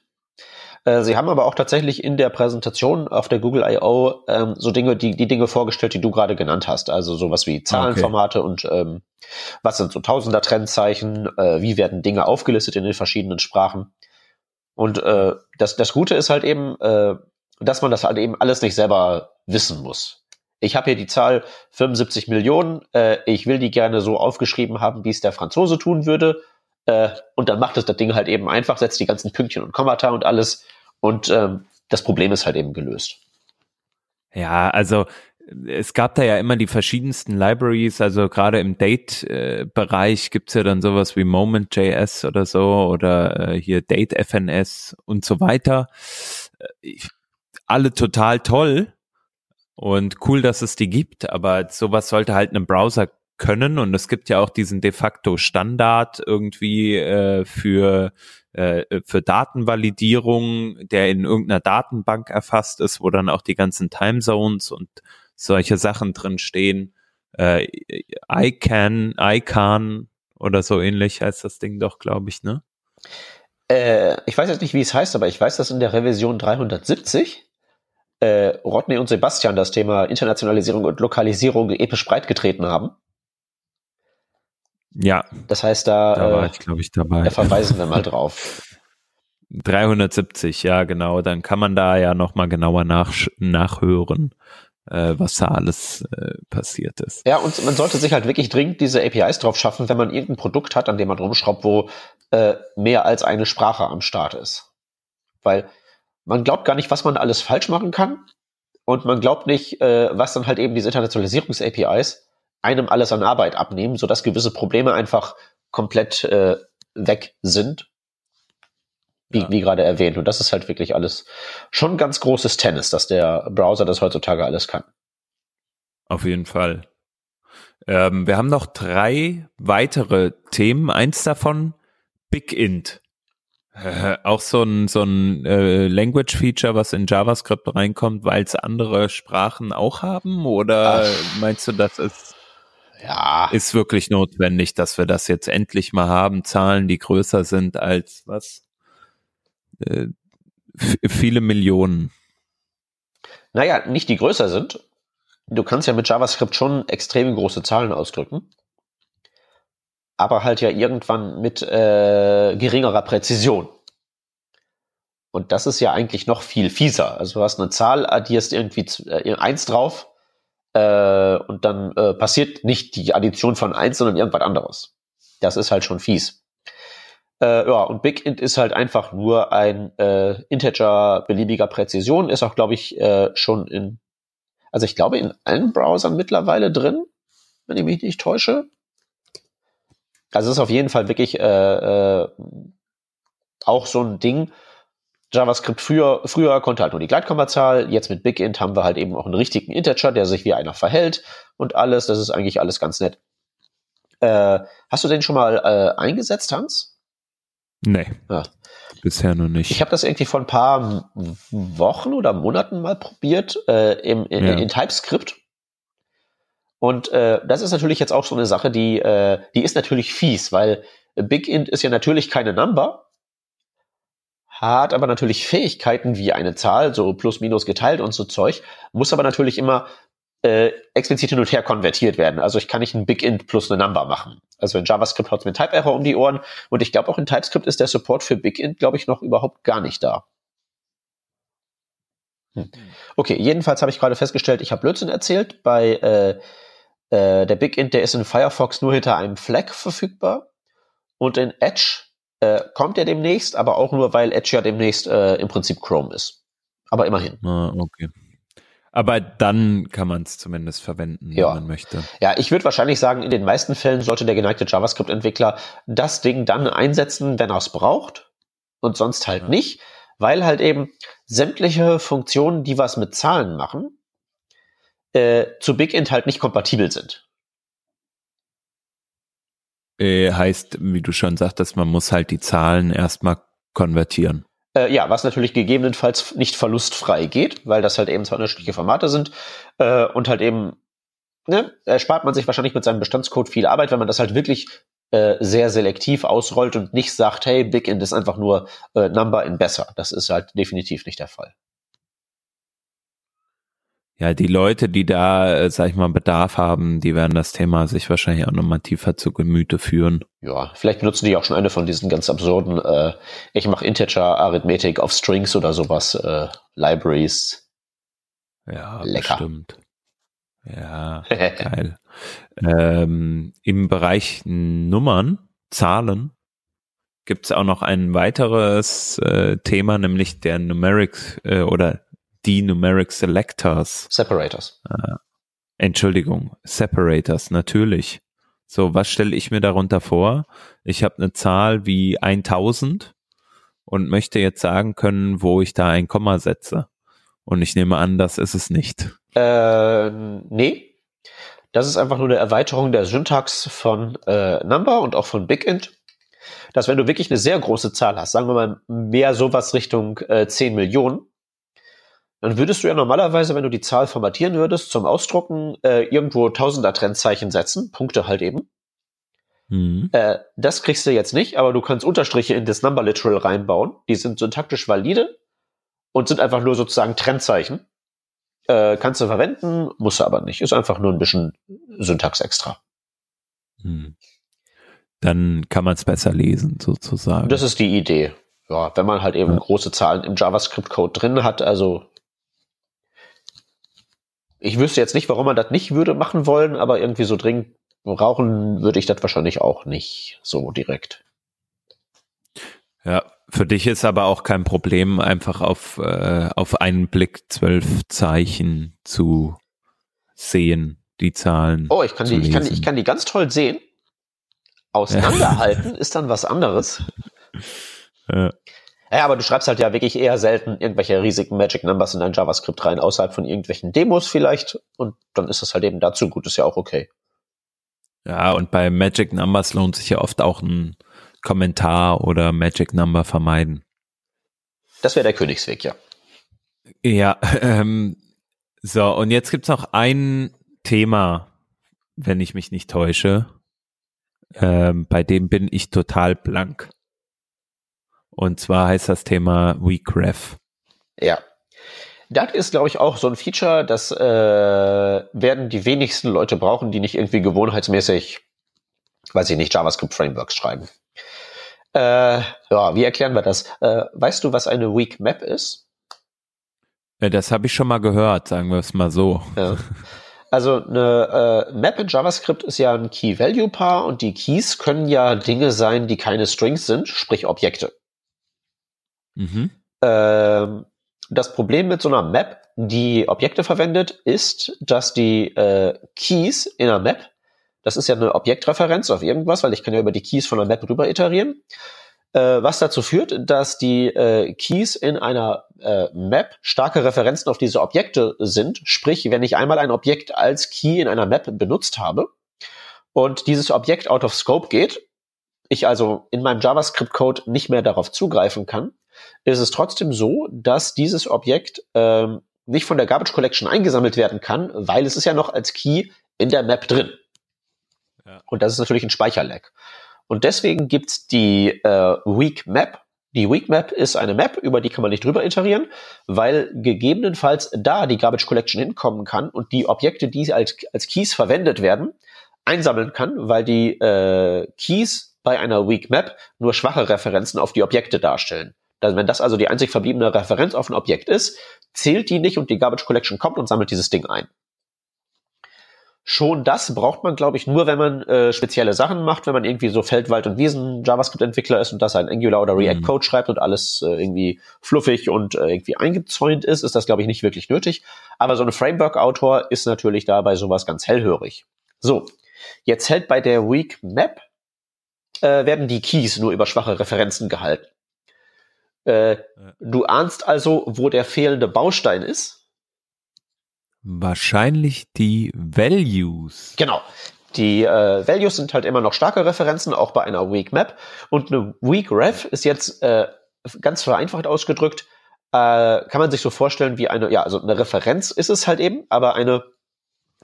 Äh, sie haben aber auch tatsächlich in der Präsentation auf der Google I.O. Ähm, so Dinge, die, die Dinge vorgestellt, die du gerade genannt hast. Also sowas wie Zahlenformate okay. und ähm, was sind so Tausender-Trennzeichen, äh, wie werden Dinge aufgelistet in den verschiedenen Sprachen. Und äh, das, das Gute ist halt eben, äh, dass man das halt eben alles nicht selber wissen muss. Ich habe hier die Zahl 75 Millionen, äh, ich will die gerne so aufgeschrieben haben, wie es der Franzose tun würde. Äh, und dann macht es das Ding halt eben einfach, setzt die ganzen Pünktchen und Kommata und alles und ähm, das Problem ist halt eben gelöst. Ja, also es gab da ja immer die verschiedensten Libraries, also gerade im Date-Bereich äh, gibt's ja dann sowas wie Moment.js oder so oder äh, hier Date.fns und so weiter. Äh, alle total toll und cool, dass es die gibt, aber sowas sollte halt einem Browser können und es gibt ja auch diesen de facto Standard irgendwie äh, für äh, für Datenvalidierung, der in irgendeiner Datenbank erfasst ist, wo dann auch die ganzen Timezones und solche Sachen drin stehen. Äh, ICANN, ICANN oder so ähnlich heißt das Ding doch, glaube ich, ne? Äh, ich weiß jetzt nicht, wie es heißt, aber ich weiß, dass in der Revision 370 äh, Rodney und Sebastian das Thema Internationalisierung und Lokalisierung episch breit getreten haben. Ja. Das heißt, da, da war äh, ich, glaube ich, dabei. Da verweisen wir mal drauf. 370, ja, genau. Dann kann man da ja nochmal genauer nach, nachhören, äh, was da alles äh, passiert ist. Ja, und man sollte sich halt wirklich dringend diese APIs drauf schaffen, wenn man irgendein Produkt hat, an dem man rumschraubt, wo äh, mehr als eine Sprache am Start ist. Weil man glaubt gar nicht, was man alles falsch machen kann. Und man glaubt nicht, äh, was dann halt eben diese Internationalisierungs-APIs einem alles an Arbeit abnehmen, sodass gewisse Probleme einfach komplett äh, weg sind. Wie, ja. wie gerade erwähnt. Und das ist halt wirklich alles schon ganz großes Tennis, dass der Browser das heutzutage alles kann. Auf jeden Fall. Ähm, wir haben noch drei weitere Themen. Eins davon, Big Int. Äh, auch so ein, so ein äh, Language-Feature, was in JavaScript reinkommt, weil es andere Sprachen auch haben? Oder Ach. meinst du, das ist, ja. ist wirklich notwendig, dass wir das jetzt endlich mal haben? Zahlen, die größer sind als was? Äh, viele Millionen. Naja, nicht die größer sind. Du kannst ja mit JavaScript schon extrem große Zahlen ausdrücken aber halt ja irgendwann mit äh, geringerer Präzision. Und das ist ja eigentlich noch viel fieser. Also du hast eine Zahl, addierst irgendwie äh, eins drauf äh, und dann äh, passiert nicht die Addition von eins, sondern irgendwas anderes. Das ist halt schon fies. Äh, ja, und BigInt ist halt einfach nur ein äh, Integer beliebiger Präzision, ist auch, glaube ich, äh, schon in, also ich glaube, in allen Browsern mittlerweile drin, wenn ich mich nicht täusche. Also es ist auf jeden Fall wirklich äh, äh, auch so ein Ding. JavaScript früher, früher konnte halt nur die Gleitkommazahl, jetzt mit BigInt haben wir halt eben auch einen richtigen Integer, der sich wie einer verhält und alles. Das ist eigentlich alles ganz nett. Äh, hast du den schon mal äh, eingesetzt, Hans? Nee. Ja. Bisher noch nicht. Ich habe das irgendwie vor ein paar Wochen oder Monaten mal probiert äh, im, in, ja. in TypeScript. Und äh, das ist natürlich jetzt auch so eine Sache, die, äh, die ist natürlich fies, weil BigInt ist ja natürlich keine Number, hat aber natürlich Fähigkeiten wie eine Zahl, so plus minus geteilt und so Zeug, muss aber natürlich immer äh, explizit hin und her konvertiert werden. Also ich kann nicht ein BigInt plus eine Number machen. Also in JavaScript haut mir Type Error um die Ohren und ich glaube auch in TypeScript ist der Support für BigInt, glaube ich, noch überhaupt gar nicht da. Hm. Okay, jedenfalls habe ich gerade festgestellt, ich habe Blödsinn erzählt. Bei äh, äh, der Big Int, der ist in Firefox nur hinter einem Flag verfügbar. Und in Edge äh, kommt er demnächst, aber auch nur, weil Edge ja demnächst äh, im Prinzip Chrome ist. Aber immerhin. Ah, okay. Aber dann kann man es zumindest verwenden, ja. wenn man möchte. Ja, ich würde wahrscheinlich sagen, in den meisten Fällen sollte der geneigte JavaScript-Entwickler das Ding dann einsetzen, wenn er es braucht und sonst halt ja. nicht, weil halt eben sämtliche Funktionen, die was mit Zahlen machen, äh, zu BigInt halt nicht kompatibel sind. Äh, heißt, wie du schon sagtest, man muss halt die Zahlen erstmal konvertieren. Äh, ja, was natürlich gegebenenfalls nicht verlustfrei geht, weil das halt eben zwei unterschiedliche Formate sind äh, und halt eben ne, erspart man sich wahrscheinlich mit seinem Bestandscode viel Arbeit, wenn man das halt wirklich äh, sehr selektiv ausrollt und nicht sagt, hey, BigInt ist einfach nur äh, Number in besser. Das ist halt definitiv nicht der Fall ja, die Leute, die da, äh, sag ich mal, Bedarf haben, die werden das Thema sich wahrscheinlich auch nochmal tiefer zu Gemüte führen. Ja, vielleicht benutzen die auch schon eine von diesen ganz absurden, äh, ich mache Integer-Arithmetik auf Strings oder sowas, äh, Libraries. Ja, Lecker. bestimmt. Ja, geil. Ähm, Im Bereich Nummern, Zahlen, gibt's auch noch ein weiteres äh, Thema, nämlich der Numeric äh, oder die Numeric Selectors. Separators. Äh, Entschuldigung, Separators, natürlich. So, was stelle ich mir darunter vor? Ich habe eine Zahl wie 1000 und möchte jetzt sagen können, wo ich da ein Komma setze. Und ich nehme an, das ist es nicht. Äh, nee. Das ist einfach nur eine Erweiterung der Syntax von äh, Number und auch von BigInt. Dass wenn du wirklich eine sehr große Zahl hast, sagen wir mal mehr sowas Richtung äh, 10 Millionen, dann würdest du ja normalerweise, wenn du die Zahl formatieren würdest, zum Ausdrucken äh, irgendwo Tausender-Trennzeichen setzen, Punkte halt eben. Mhm. Äh, das kriegst du jetzt nicht, aber du kannst Unterstriche in das Number Literal reinbauen. Die sind syntaktisch valide und sind einfach nur sozusagen Trennzeichen. Äh, kannst du verwenden, musst du aber nicht. Ist einfach nur ein bisschen Syntax extra. Mhm. Dann kann man es besser lesen, sozusagen. Das ist die Idee. Ja, wenn man halt eben ja. große Zahlen im JavaScript-Code drin hat, also ich wüsste jetzt nicht, warum man das nicht würde machen wollen, aber irgendwie so dringend rauchen würde ich das wahrscheinlich auch nicht so direkt. Ja, für dich ist aber auch kein Problem, einfach auf, äh, auf einen Blick zwölf Zeichen zu sehen, die Zahlen. Oh, ich kann die, ich kann, ich kann die ganz toll sehen. Auseinanderhalten ist dann was anderes. Ja. Ja, aber du schreibst halt ja wirklich eher selten irgendwelche riesigen Magic Numbers in dein JavaScript rein, außerhalb von irgendwelchen Demos vielleicht. Und dann ist das halt eben dazu gut, ist ja auch okay. Ja, und bei Magic Numbers lohnt sich ja oft auch ein Kommentar oder Magic Number vermeiden. Das wäre der Königsweg, ja. Ja, ähm, so, und jetzt gibt's noch ein Thema, wenn ich mich nicht täusche. Ähm, bei dem bin ich total blank. Und zwar heißt das Thema WeCref. Ja. Das ist, glaube ich, auch so ein Feature, das äh, werden die wenigsten Leute brauchen, die nicht irgendwie gewohnheitsmäßig, weiß ich nicht, JavaScript-Frameworks schreiben. Äh, ja, wie erklären wir das? Äh, weißt du, was eine Weak Map ist? Ja, das habe ich schon mal gehört, sagen wir es mal so. Ja. Also eine äh, Map in JavaScript ist ja ein Key-Value-Paar und die Keys können ja Dinge sein, die keine Strings sind, sprich Objekte. Mhm. Ähm, das Problem mit so einer Map, die Objekte verwendet, ist, dass die äh, Keys in einer Map, das ist ja eine Objektreferenz auf irgendwas, weil ich kann ja über die Keys von einer Map rüber iterieren, äh, was dazu führt, dass die äh, Keys in einer äh, Map starke Referenzen auf diese Objekte sind. Sprich, wenn ich einmal ein Objekt als Key in einer Map benutzt habe und dieses Objekt out of scope geht, ich also in meinem JavaScript-Code nicht mehr darauf zugreifen kann, ist es trotzdem so, dass dieses Objekt ähm, nicht von der Garbage Collection eingesammelt werden kann, weil es ist ja noch als Key in der Map drin. Ja. Und das ist natürlich ein Speicherlag. Und deswegen gibt's die äh, Weak Map. Die Weak Map ist eine Map, über die kann man nicht drüber iterieren, weil gegebenenfalls da die Garbage Collection hinkommen kann und die Objekte, die als, als Keys verwendet werden, einsammeln kann, weil die äh, Keys bei einer Weak Map nur schwache Referenzen auf die Objekte darstellen. Dann, wenn das also die einzig verbliebene Referenz auf ein Objekt ist, zählt die nicht und die Garbage Collection kommt und sammelt dieses Ding ein. Schon das braucht man, glaube ich, nur, wenn man äh, spezielle Sachen macht, wenn man irgendwie so Feldwald- und Wiesen-JavaScript-Entwickler ist und das ein Angular oder React-Code mhm. schreibt und alles äh, irgendwie fluffig und äh, irgendwie eingezäunt ist, ist das, glaube ich, nicht wirklich nötig. Aber so ein Framework-Autor ist natürlich da bei sowas ganz hellhörig. So, jetzt hält bei der Weak Map äh, werden die Keys nur über schwache Referenzen gehalten. Äh, ja. Du ahnst also, wo der fehlende Baustein ist? Wahrscheinlich die Values. Genau. Die äh, Values sind halt immer noch starke Referenzen, auch bei einer Weak Map. Und eine Weak Ref ist jetzt äh, ganz vereinfacht ausgedrückt, äh, kann man sich so vorstellen wie eine, ja, also eine Referenz ist es halt eben, aber eine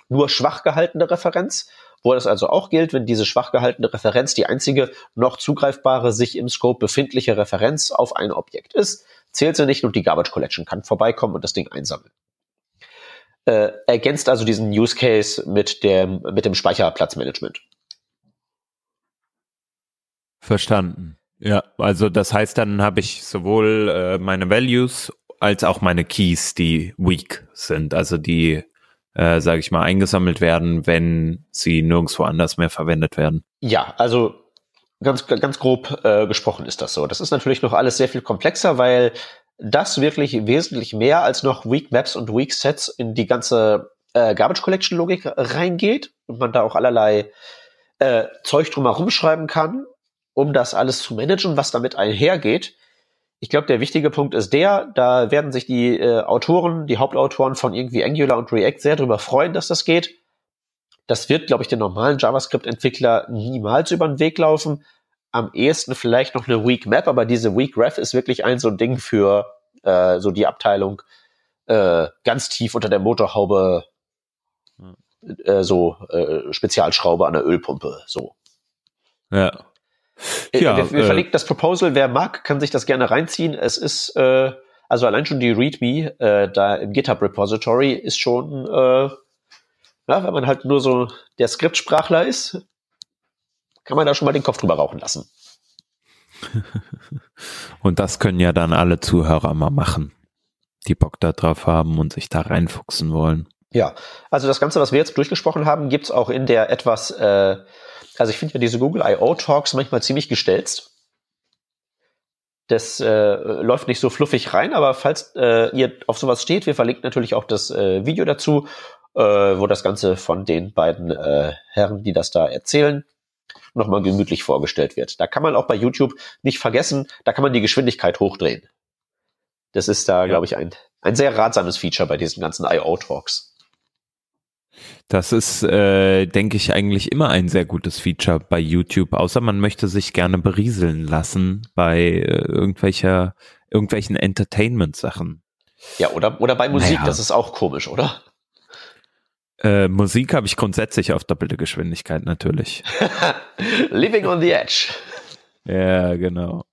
nur schwach gehaltene Referenz, wo das also auch gilt, wenn diese schwach gehaltene Referenz die einzige noch zugreifbare, sich im Scope befindliche Referenz auf ein Objekt ist, zählt sie nicht und die Garbage Collection kann vorbeikommen und das Ding einsammeln äh, ergänzt also diesen Use Case mit dem, mit dem Speicherplatzmanagement. Verstanden. Ja, also das heißt, dann habe ich sowohl äh, meine Values als auch meine Keys, die weak sind, also die, äh, sage ich mal, eingesammelt werden, wenn sie nirgendwo anders mehr verwendet werden. Ja, also ganz, ganz grob äh, gesprochen ist das so. Das ist natürlich noch alles sehr viel komplexer, weil das wirklich wesentlich mehr als noch Weak Maps und Weak Sets in die ganze äh, Garbage Collection Logik reingeht und man da auch allerlei äh, Zeug drumherum schreiben kann, um das alles zu managen, was damit einhergeht. Ich glaube, der wichtige Punkt ist der, da werden sich die äh, Autoren, die Hauptautoren von irgendwie Angular und React sehr darüber freuen, dass das geht. Das wird, glaube ich, den normalen JavaScript-Entwickler niemals über den Weg laufen am ehesten vielleicht noch eine Weak Map, aber diese Weak Ref ist wirklich ein so ein Ding für äh, so die Abteilung äh, ganz tief unter der Motorhaube äh, so äh, Spezialschraube an der Ölpumpe so. Ja. Äh, ja wir, wir äh, verlinken das Proposal. Wer mag, kann sich das gerne reinziehen. Es ist äh, also allein schon die README äh, da im GitHub Repository ist schon äh, ja, wenn man halt nur so der Skriptsprachler ist, kann man da schon mal den Kopf drüber rauchen lassen. und das können ja dann alle Zuhörer mal machen, die Bock da drauf haben und sich da reinfuchsen wollen. Ja, also das Ganze, was wir jetzt durchgesprochen haben, gibt's auch in der etwas, äh, also ich finde ja diese Google I.O. Talks manchmal ziemlich gestelzt. Das äh, läuft nicht so fluffig rein, aber falls äh, ihr auf sowas steht, wir verlinken natürlich auch das äh, Video dazu, äh, wo das Ganze von den beiden äh, Herren, die das da erzählen, nochmal gemütlich vorgestellt wird. Da kann man auch bei YouTube nicht vergessen, da kann man die Geschwindigkeit hochdrehen. Das ist da, ja. glaube ich, ein, ein sehr ratsames Feature bei diesen ganzen I.O.-Talks. Das ist, äh, denke ich, eigentlich immer ein sehr gutes Feature bei YouTube, außer man möchte sich gerne berieseln lassen bei äh, irgendwelcher, irgendwelchen Entertainment-Sachen. Ja, oder, oder bei Musik, naja. das ist auch komisch, oder? Äh, Musik habe ich grundsätzlich auf doppelte Geschwindigkeit natürlich. Living on the Edge. Ja, genau.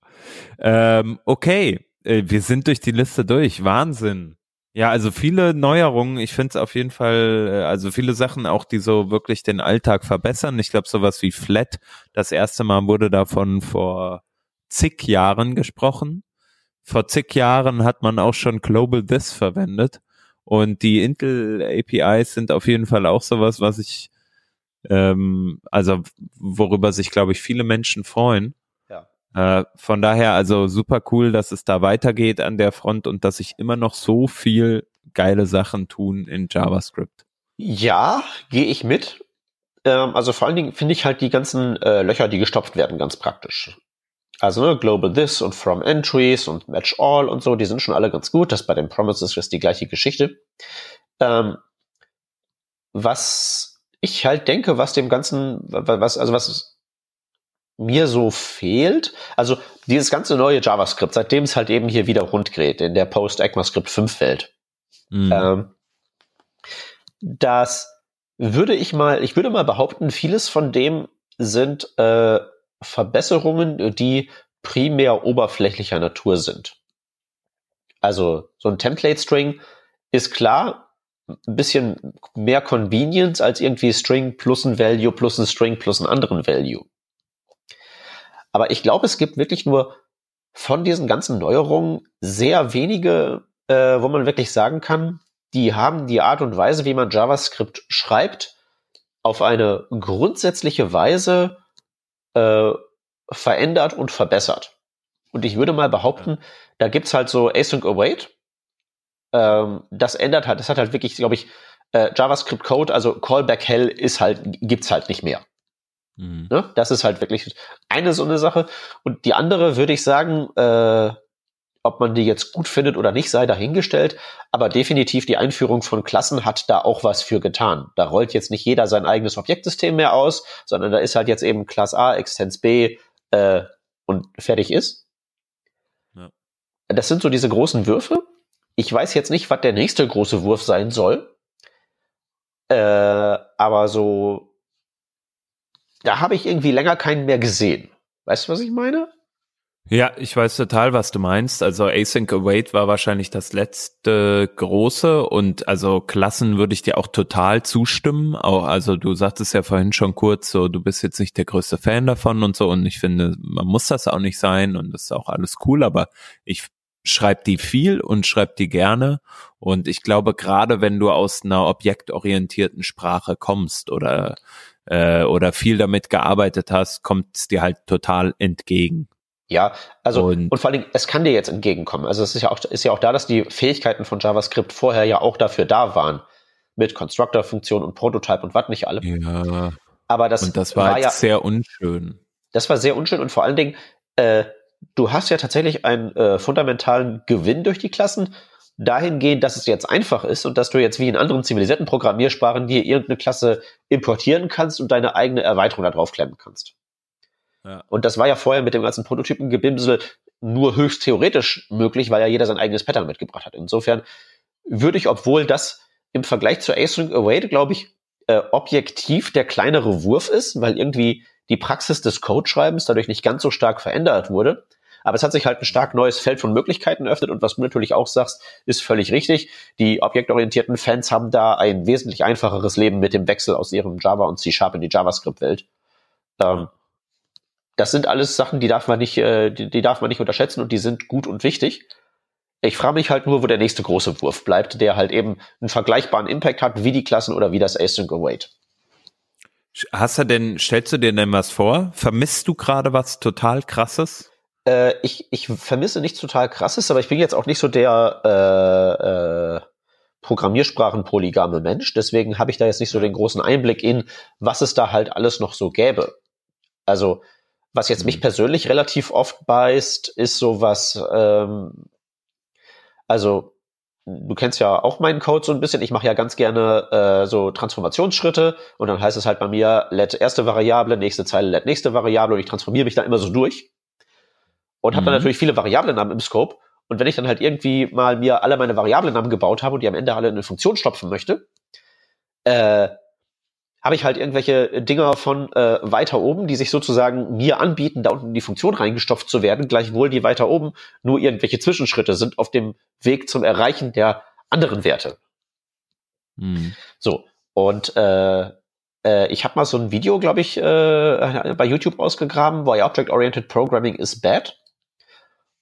Ähm, okay, äh, wir sind durch die Liste durch. Wahnsinn. Ja, also viele Neuerungen. Ich finde es auf jeden Fall, äh, also viele Sachen auch, die so wirklich den Alltag verbessern. Ich glaube, sowas wie Flat, das erste Mal wurde davon vor zig Jahren gesprochen. Vor zig Jahren hat man auch schon Global This verwendet. Und die Intel APIs sind auf jeden Fall auch sowas, was ich, ähm, also worüber sich, glaube ich, viele Menschen freuen. Äh, von daher also super cool, dass es da weitergeht an der Front und dass sich immer noch so viel geile Sachen tun in JavaScript. Ja, gehe ich mit. Ähm, also vor allen Dingen finde ich halt die ganzen äh, Löcher, die gestopft werden, ganz praktisch. Also ne, Global This und From Entries und Match All und so, die sind schon alle ganz gut. Das bei den Promises ist die gleiche Geschichte. Ähm, was ich halt denke, was dem Ganzen, was, also was mir so fehlt, also dieses ganze neue JavaScript, seitdem es halt eben hier wieder rund gerät, in der Post-ECMAScript 5 Welt, mhm. ähm, das würde ich mal, ich würde mal behaupten, vieles von dem sind äh, Verbesserungen, die primär oberflächlicher Natur sind. Also so ein Template-String ist klar, ein bisschen mehr Convenience als irgendwie String plus ein Value plus ein String plus einen anderen Value. Aber ich glaube, es gibt wirklich nur von diesen ganzen Neuerungen sehr wenige, äh, wo man wirklich sagen kann, die haben die Art und Weise, wie man JavaScript schreibt, auf eine grundsätzliche Weise äh, verändert und verbessert. Und ich würde mal behaupten, da gibt's halt so Async Await. Ähm, das ändert halt, das hat halt wirklich, glaube ich, äh, JavaScript Code, also Callback Hell ist halt, gibt's halt nicht mehr. Mhm. Ne? Das ist halt wirklich eine so eine Sache. Und die andere würde ich sagen, äh, ob man die jetzt gut findet oder nicht, sei dahingestellt. Aber definitiv die Einführung von Klassen hat da auch was für getan. Da rollt jetzt nicht jeder sein eigenes Objektsystem mehr aus, sondern da ist halt jetzt eben Class A, Extens B äh, und fertig ist. Ja. Das sind so diese großen Würfe. Ich weiß jetzt nicht, was der nächste große Wurf sein soll. Äh, aber so da habe ich irgendwie länger keinen mehr gesehen. Weißt du, was ich meine? Ja, ich weiß total, was du meinst. Also Async Await war wahrscheinlich das letzte große und also Klassen würde ich dir auch total zustimmen. Auch, also du sagtest ja vorhin schon kurz, so du bist jetzt nicht der größte Fan davon und so und ich finde, man muss das auch nicht sein und das ist auch alles cool, aber ich schreib die viel und schreib die gerne und ich glaube gerade wenn du aus einer objektorientierten Sprache kommst oder äh, oder viel damit gearbeitet hast, kommt es dir halt total entgegen. Ja, also und, und, vor allen Dingen, es kann dir jetzt entgegenkommen. Also es ist ja auch, ist ja auch da, dass die Fähigkeiten von JavaScript vorher ja auch dafür da waren. Mit Constructor-Funktion und Prototype und was nicht alle. Ja. Aber das, und das war, war ja sehr unschön. Das war sehr unschön und vor allen Dingen, äh, du hast ja tatsächlich einen äh, fundamentalen Gewinn durch die Klassen, dahingehend, dass es jetzt einfach ist und dass du jetzt wie in anderen zivilisierten Programmiersprachen dir irgendeine Klasse importieren kannst und deine eigene Erweiterung da drauf klemmen kannst. Ja. Und das war ja vorher mit dem ganzen Prototypengebimsel nur höchst theoretisch möglich, weil ja jeder sein eigenes Pattern mitgebracht hat. Insofern würde ich, obwohl das im Vergleich zu Async Await, glaube ich, äh, objektiv der kleinere Wurf ist, weil irgendwie die Praxis des Codeschreibens dadurch nicht ganz so stark verändert wurde, aber es hat sich halt ein stark neues Feld von Möglichkeiten eröffnet und was du natürlich auch sagst, ist völlig richtig. Die objektorientierten Fans haben da ein wesentlich einfacheres Leben mit dem Wechsel aus ihrem Java und C-Sharp in die JavaScript-Welt. Ähm, das sind alles Sachen, die darf man nicht, äh, die, die darf man nicht unterschätzen und die sind gut und wichtig. Ich frage mich halt nur, wo der nächste große Wurf bleibt, der halt eben einen vergleichbaren Impact hat, wie die Klassen oder wie das Async Await. Hast du denn, stellst du dir denn was vor? Vermisst du gerade was total krasses? Äh, ich, ich vermisse nichts total krasses, aber ich bin jetzt auch nicht so der äh, äh, Programmiersprachen-polygame Mensch. Deswegen habe ich da jetzt nicht so den großen Einblick in, was es da halt alles noch so gäbe. Also, was jetzt mich mhm. persönlich relativ oft beißt, ist sowas, ähm, also du kennst ja auch meinen Code so ein bisschen. Ich mache ja ganz gerne äh, so Transformationsschritte und dann heißt es halt bei mir, let erste Variable, nächste Zeile, let nächste Variable und ich transformiere mich da immer so durch und mhm. habe dann natürlich viele Variablennamen im Scope. Und wenn ich dann halt irgendwie mal mir alle meine Variablennamen gebaut habe und die am Ende alle in eine Funktion stopfen möchte, äh, habe ich halt irgendwelche Dinger von äh, weiter oben, die sich sozusagen mir anbieten, da unten in die Funktion reingestopft zu werden, gleichwohl die weiter oben nur irgendwelche Zwischenschritte sind auf dem Weg zum Erreichen der anderen Werte. Hm. So, und äh, äh, ich habe mal so ein Video, glaube ich, äh, bei YouTube ausgegraben, Why Object-Oriented Programming is Bad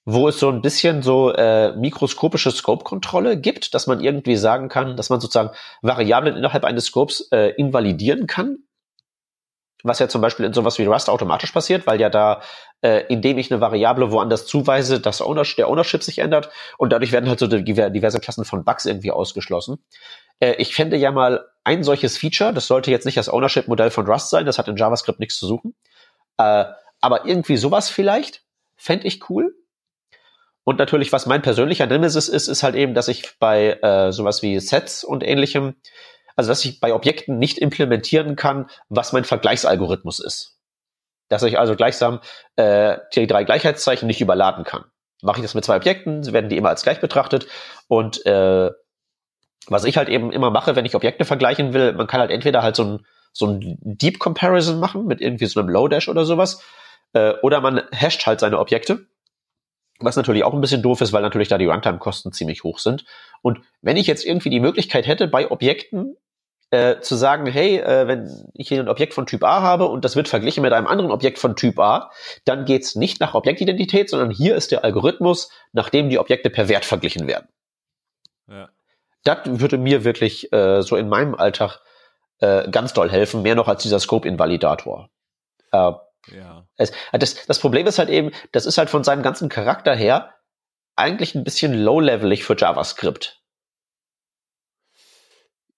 wo es so ein bisschen so äh, mikroskopische Scope-Kontrolle gibt, dass man irgendwie sagen kann, dass man sozusagen Variablen innerhalb eines Scopes äh, invalidieren kann. Was ja zum Beispiel in sowas wie Rust automatisch passiert, weil ja da, äh, indem ich eine Variable woanders zuweise, das Ownership, der Ownership sich ändert und dadurch werden halt so diverse Klassen von Bugs irgendwie ausgeschlossen. Äh, ich fände ja mal ein solches Feature, das sollte jetzt nicht das Ownership-Modell von Rust sein, das hat in JavaScript nichts zu suchen. Äh, aber irgendwie sowas vielleicht, fände ich cool und natürlich, was mein persönlicher Nemesis ist, ist halt eben, dass ich bei äh, sowas wie Sets und ähnlichem, also dass ich bei Objekten nicht implementieren kann, was mein Vergleichsalgorithmus ist. Dass ich also gleichsam äh, die drei Gleichheitszeichen nicht überladen kann. Mache ich das mit zwei Objekten, werden die immer als gleich betrachtet. Und äh, was ich halt eben immer mache, wenn ich Objekte vergleichen will, man kann halt entweder halt so ein, so ein Deep Comparison machen mit irgendwie so einem Low Dash oder sowas, äh, oder man hasht halt seine Objekte was natürlich auch ein bisschen doof ist, weil natürlich da die Runtime-Kosten ziemlich hoch sind. Und wenn ich jetzt irgendwie die Möglichkeit hätte, bei Objekten äh, zu sagen, hey, äh, wenn ich hier ein Objekt von Typ A habe und das wird verglichen mit einem anderen Objekt von Typ A, dann geht's nicht nach Objektidentität, sondern hier ist der Algorithmus, nachdem die Objekte per Wert verglichen werden. Ja. Das würde mir wirklich äh, so in meinem Alltag äh, ganz doll helfen, mehr noch als dieser Scope-Invalidator. Äh, ja. Es, das, das Problem ist halt eben, das ist halt von seinem ganzen Charakter her eigentlich ein bisschen low-levelig für JavaScript.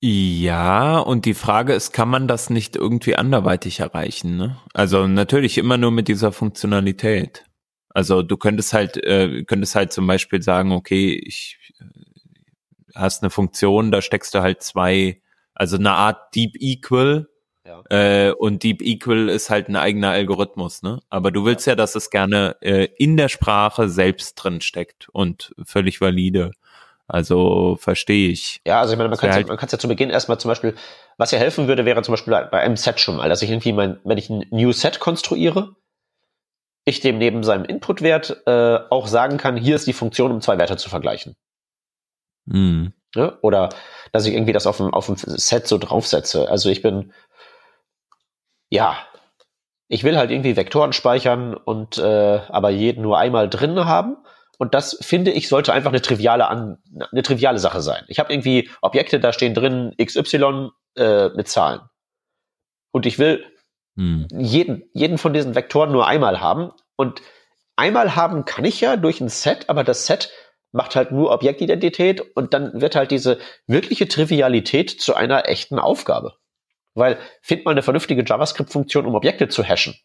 Ja, und die Frage ist, kann man das nicht irgendwie anderweitig erreichen? Ne? Also natürlich immer nur mit dieser Funktionalität. Also du könntest halt, äh, könntest halt zum Beispiel sagen, okay, ich äh, hast eine Funktion, da steckst du halt zwei, also eine Art Deep Equal ja. Äh, und Deep Equal ist halt ein eigener Algorithmus, ne? Aber du willst ja, dass es gerne äh, in der Sprache selbst drin steckt und völlig valide. Also verstehe ich. Ja, also ich meine, man kann halt ja, ja zu Beginn erstmal zum Beispiel, was ja helfen würde, wäre zum Beispiel bei einem Set schon mal, dass ich irgendwie mein, wenn ich ein New Set konstruiere, ich dem neben seinem Inputwert äh, auch sagen kann, hier ist die Funktion, um zwei Werte zu vergleichen. Mhm. Ja, oder dass ich irgendwie das auf dem, auf dem Set so draufsetze. Also ich bin ja, ich will halt irgendwie Vektoren speichern und äh, aber jeden nur einmal drin haben. Und das finde ich sollte einfach eine triviale an, eine triviale Sache sein. Ich habe irgendwie Objekte, da stehen drin XY äh, mit Zahlen. Und ich will hm. jeden, jeden von diesen Vektoren nur einmal haben. Und einmal haben kann ich ja durch ein Set, aber das Set macht halt nur Objektidentität und dann wird halt diese wirkliche Trivialität zu einer echten Aufgabe. Weil find mal eine vernünftige JavaScript-Funktion, um Objekte zu hashen.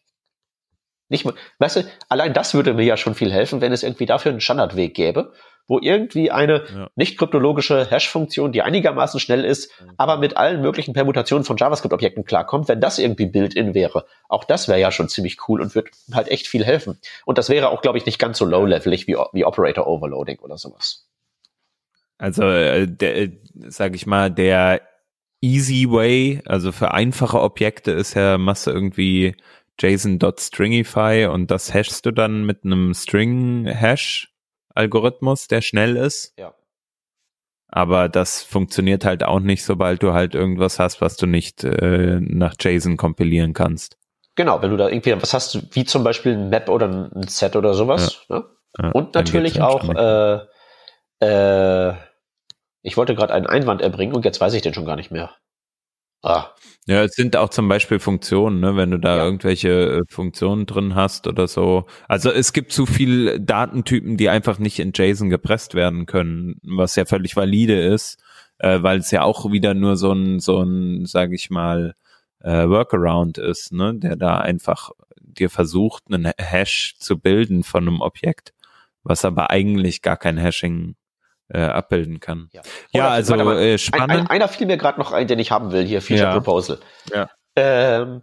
Nicht, weißt du, allein das würde mir ja schon viel helfen, wenn es irgendwie dafür einen Standardweg gäbe, wo irgendwie eine ja. nicht kryptologische Hash-Funktion, die einigermaßen schnell ist, mhm. aber mit allen möglichen Permutationen von JavaScript-Objekten klarkommt, wenn das irgendwie Build-in wäre. Auch das wäre ja schon ziemlich cool und würde halt echt viel helfen. Und das wäre auch, glaube ich, nicht ganz so low-levelig wie, wie Operator Overloading oder sowas. Also, äh, äh, sag ich mal, der easy way, also für einfache Objekte ist ja, du irgendwie JSON.stringify und das hashst du dann mit einem String-Hash-Algorithmus, der schnell ist. Ja. Aber das funktioniert halt auch nicht, sobald du halt irgendwas hast, was du nicht äh, nach JSON kompilieren kannst. Genau, wenn du da irgendwie was hast, wie zum Beispiel ein Map oder ein Set oder sowas. Ja. Ne? Ja, und natürlich auch äh, äh, ich wollte gerade einen Einwand erbringen und jetzt weiß ich den schon gar nicht mehr. Ah. Ja, es sind auch zum Beispiel Funktionen, ne, wenn du da ja. irgendwelche äh, Funktionen drin hast oder so. Also es gibt zu viel Datentypen, die einfach nicht in JSON gepresst werden können, was ja völlig valide ist, äh, weil es ja auch wieder nur so ein, so ein, sag ich mal, äh, Workaround ist, ne, der da einfach dir versucht, einen Hash zu bilden von einem Objekt, was aber eigentlich gar kein Hashing äh, abbilden kann. Ja, Ja, also mal. äh, Ein, spannend. ein, einer fiel mir gerade noch ein, den ich haben will, hier, Feature Ja. Proposal. Ja. Ähm,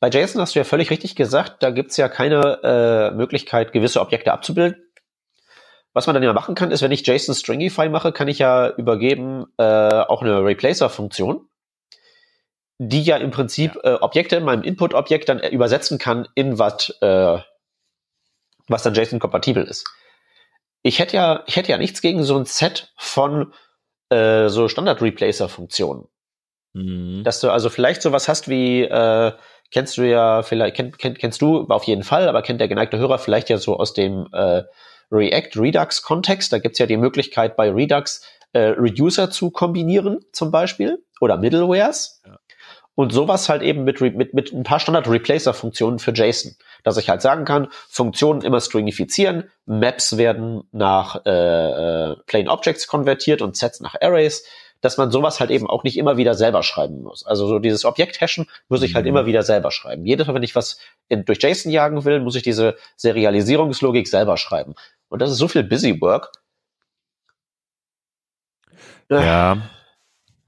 bei JSON hast du ja völlig richtig gesagt, da gibt's ja keine äh, Möglichkeit, gewisse Objekte abzubilden. Was man dann ja machen kann, ist, wenn ich JSON Stringify mache, kann ich ja übergeben äh, auch eine Replacer-Funktion, die ja im Prinzip äh, Objekte in meinem Input-Objekt dann übersetzen kann in was, äh, was dann JSON-kompatibel ist. Ich hätte ja, ich hätte ja nichts gegen so ein Set von äh, so Standard-Replacer-Funktionen. Mhm. Dass du also vielleicht sowas hast wie, äh, kennst du ja vielleicht, kenn, kenn, kennst du auf jeden Fall, aber kennt der geneigte Hörer vielleicht ja so aus dem äh, React Redux Kontext. Da gibt's ja die Möglichkeit bei Redux äh, Reducer zu kombinieren zum Beispiel oder Middlewares. Ja. Und sowas halt eben mit, mit, mit ein paar Standard-Replacer-Funktionen für JSON. Dass ich halt sagen kann, Funktionen immer stringifizieren, Maps werden nach äh, äh, Plain Objects konvertiert und Sets nach Arrays, dass man sowas halt eben auch nicht immer wieder selber schreiben muss. Also so dieses Objekt-Hashen muss ich halt Mhm. immer wieder selber schreiben. Jedes Mal, wenn ich was in, durch JSON jagen will, muss ich diese Serialisierungslogik selber schreiben. Und das ist so viel Busy Work. Äh, Ja.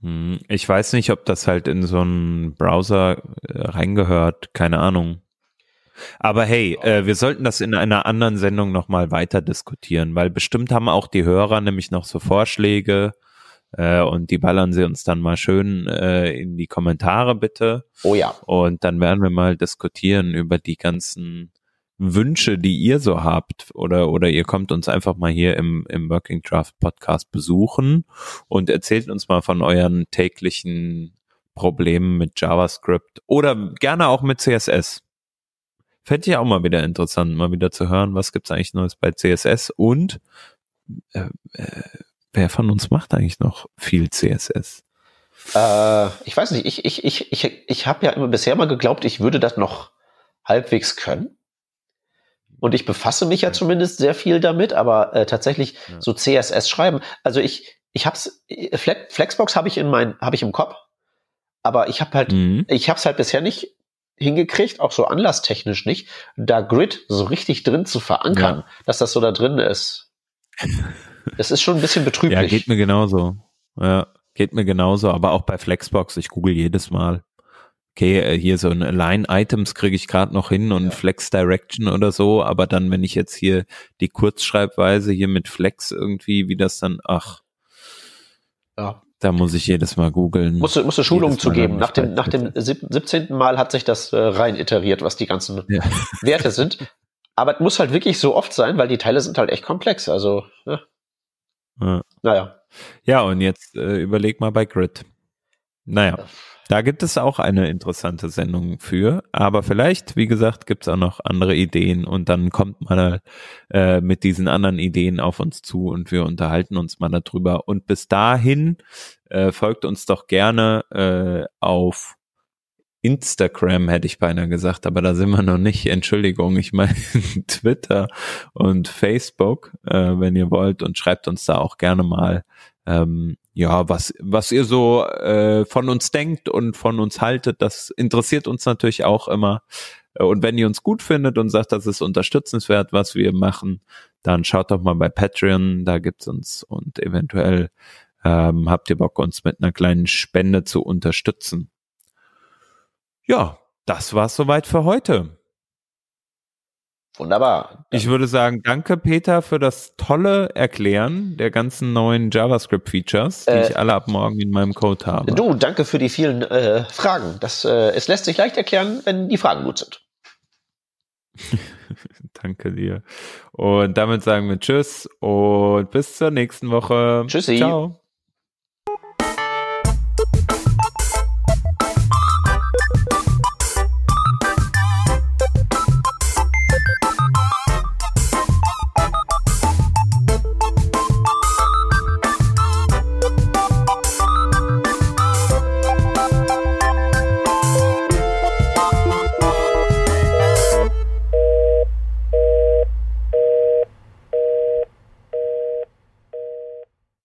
Hm, Ich weiß nicht, ob das halt in so einen Browser äh, reingehört, keine Ahnung. Aber hey, äh, wir sollten das in einer anderen Sendung nochmal weiter diskutieren, weil bestimmt haben auch die Hörer nämlich noch so Vorschläge äh, und die ballern sie uns dann mal schön äh, in die Kommentare bitte. Oh ja. Und dann werden wir mal diskutieren über die ganzen Wünsche, die ihr so habt. Oder, oder ihr kommt uns einfach mal hier im, im Working Draft Podcast besuchen und erzählt uns mal von euren täglichen Problemen mit JavaScript oder gerne auch mit CSS. Fände ich auch mal wieder interessant, mal wieder zu hören, was gibt's eigentlich Neues bei CSS und äh, äh, wer von uns macht eigentlich noch viel CSS? Äh, ich weiß nicht, ich, ich, ich, ich, ich habe ja immer bisher mal geglaubt, ich würde das noch halbwegs können. Und ich befasse mich ja zumindest sehr viel damit, aber äh, tatsächlich Ja. so CSS schreiben. Also ich, ich hab's, Fle- Flexbox habe ich in mein, habe ich im Kopf, aber ich habe halt, Mhm. ich habe es halt bisher nicht hingekriegt, auch so anlasstechnisch nicht, da Grid so richtig drin zu verankern, dass das so da drin ist. Das ist schon ein bisschen betrüblich. Ja, geht mir genauso. Ja, geht mir genauso, aber auch bei Flexbox, ich google jedes Mal. Okay, äh, hier so ein Line-Items kriege ich gerade noch hin und Ja. Flex Direction oder so, aber dann, wenn ich jetzt hier die Kurzschreibweise hier mit Flex irgendwie, wie das dann, ach, ja. da muss ich jedes Mal googeln. Musste, musste Mal zugeben. Nach dem, nach dem sieb- 17. Mal hat sich das äh, rein iteriert, was die ganzen Ja. Werte sind. Aber es muss halt wirklich so oft sein, weil die Teile sind halt echt komplex. Also, ne? Ja. naja. Ja, und jetzt äh, überleg mal bei Grid. Naja, da gibt es auch eine interessante Sendung für, aber vielleicht, wie gesagt, gibt es auch noch andere Ideen und dann kommt man äh, mit diesen anderen Ideen auf uns zu und wir unterhalten uns mal darüber. Und bis dahin äh, folgt uns doch gerne äh, auf Instagram, hätte ich beinahe gesagt, aber da sind wir noch nicht. Entschuldigung, ich meine Twitter und Facebook, äh, wenn ihr wollt und schreibt uns da auch gerne mal ähm, ja, was, was ihr so äh, von uns denkt und von uns haltet, das interessiert uns natürlich auch immer. Äh, Und wenn ihr uns gut findet und sagt, das ist unterstützenswert, was wir machen, dann schaut doch mal bei Patreon, da gibt's uns und eventuell ähm, habt ihr Bock, uns mit einer kleinen Spende zu unterstützen. Ja, das war's soweit für heute. Wunderbar. Ich würde sagen, danke Peter für das tolle Erklären der ganzen neuen JavaScript-Features, die Äh, ich alle ab morgen in meinem Code habe. Du, danke für die vielen äh, Fragen. Das, äh, es lässt sich leicht erklären, wenn die Fragen gut sind. Danke dir. Und damit sagen wir Tschüss und bis zur nächsten Woche. Tschüssi. Ciao.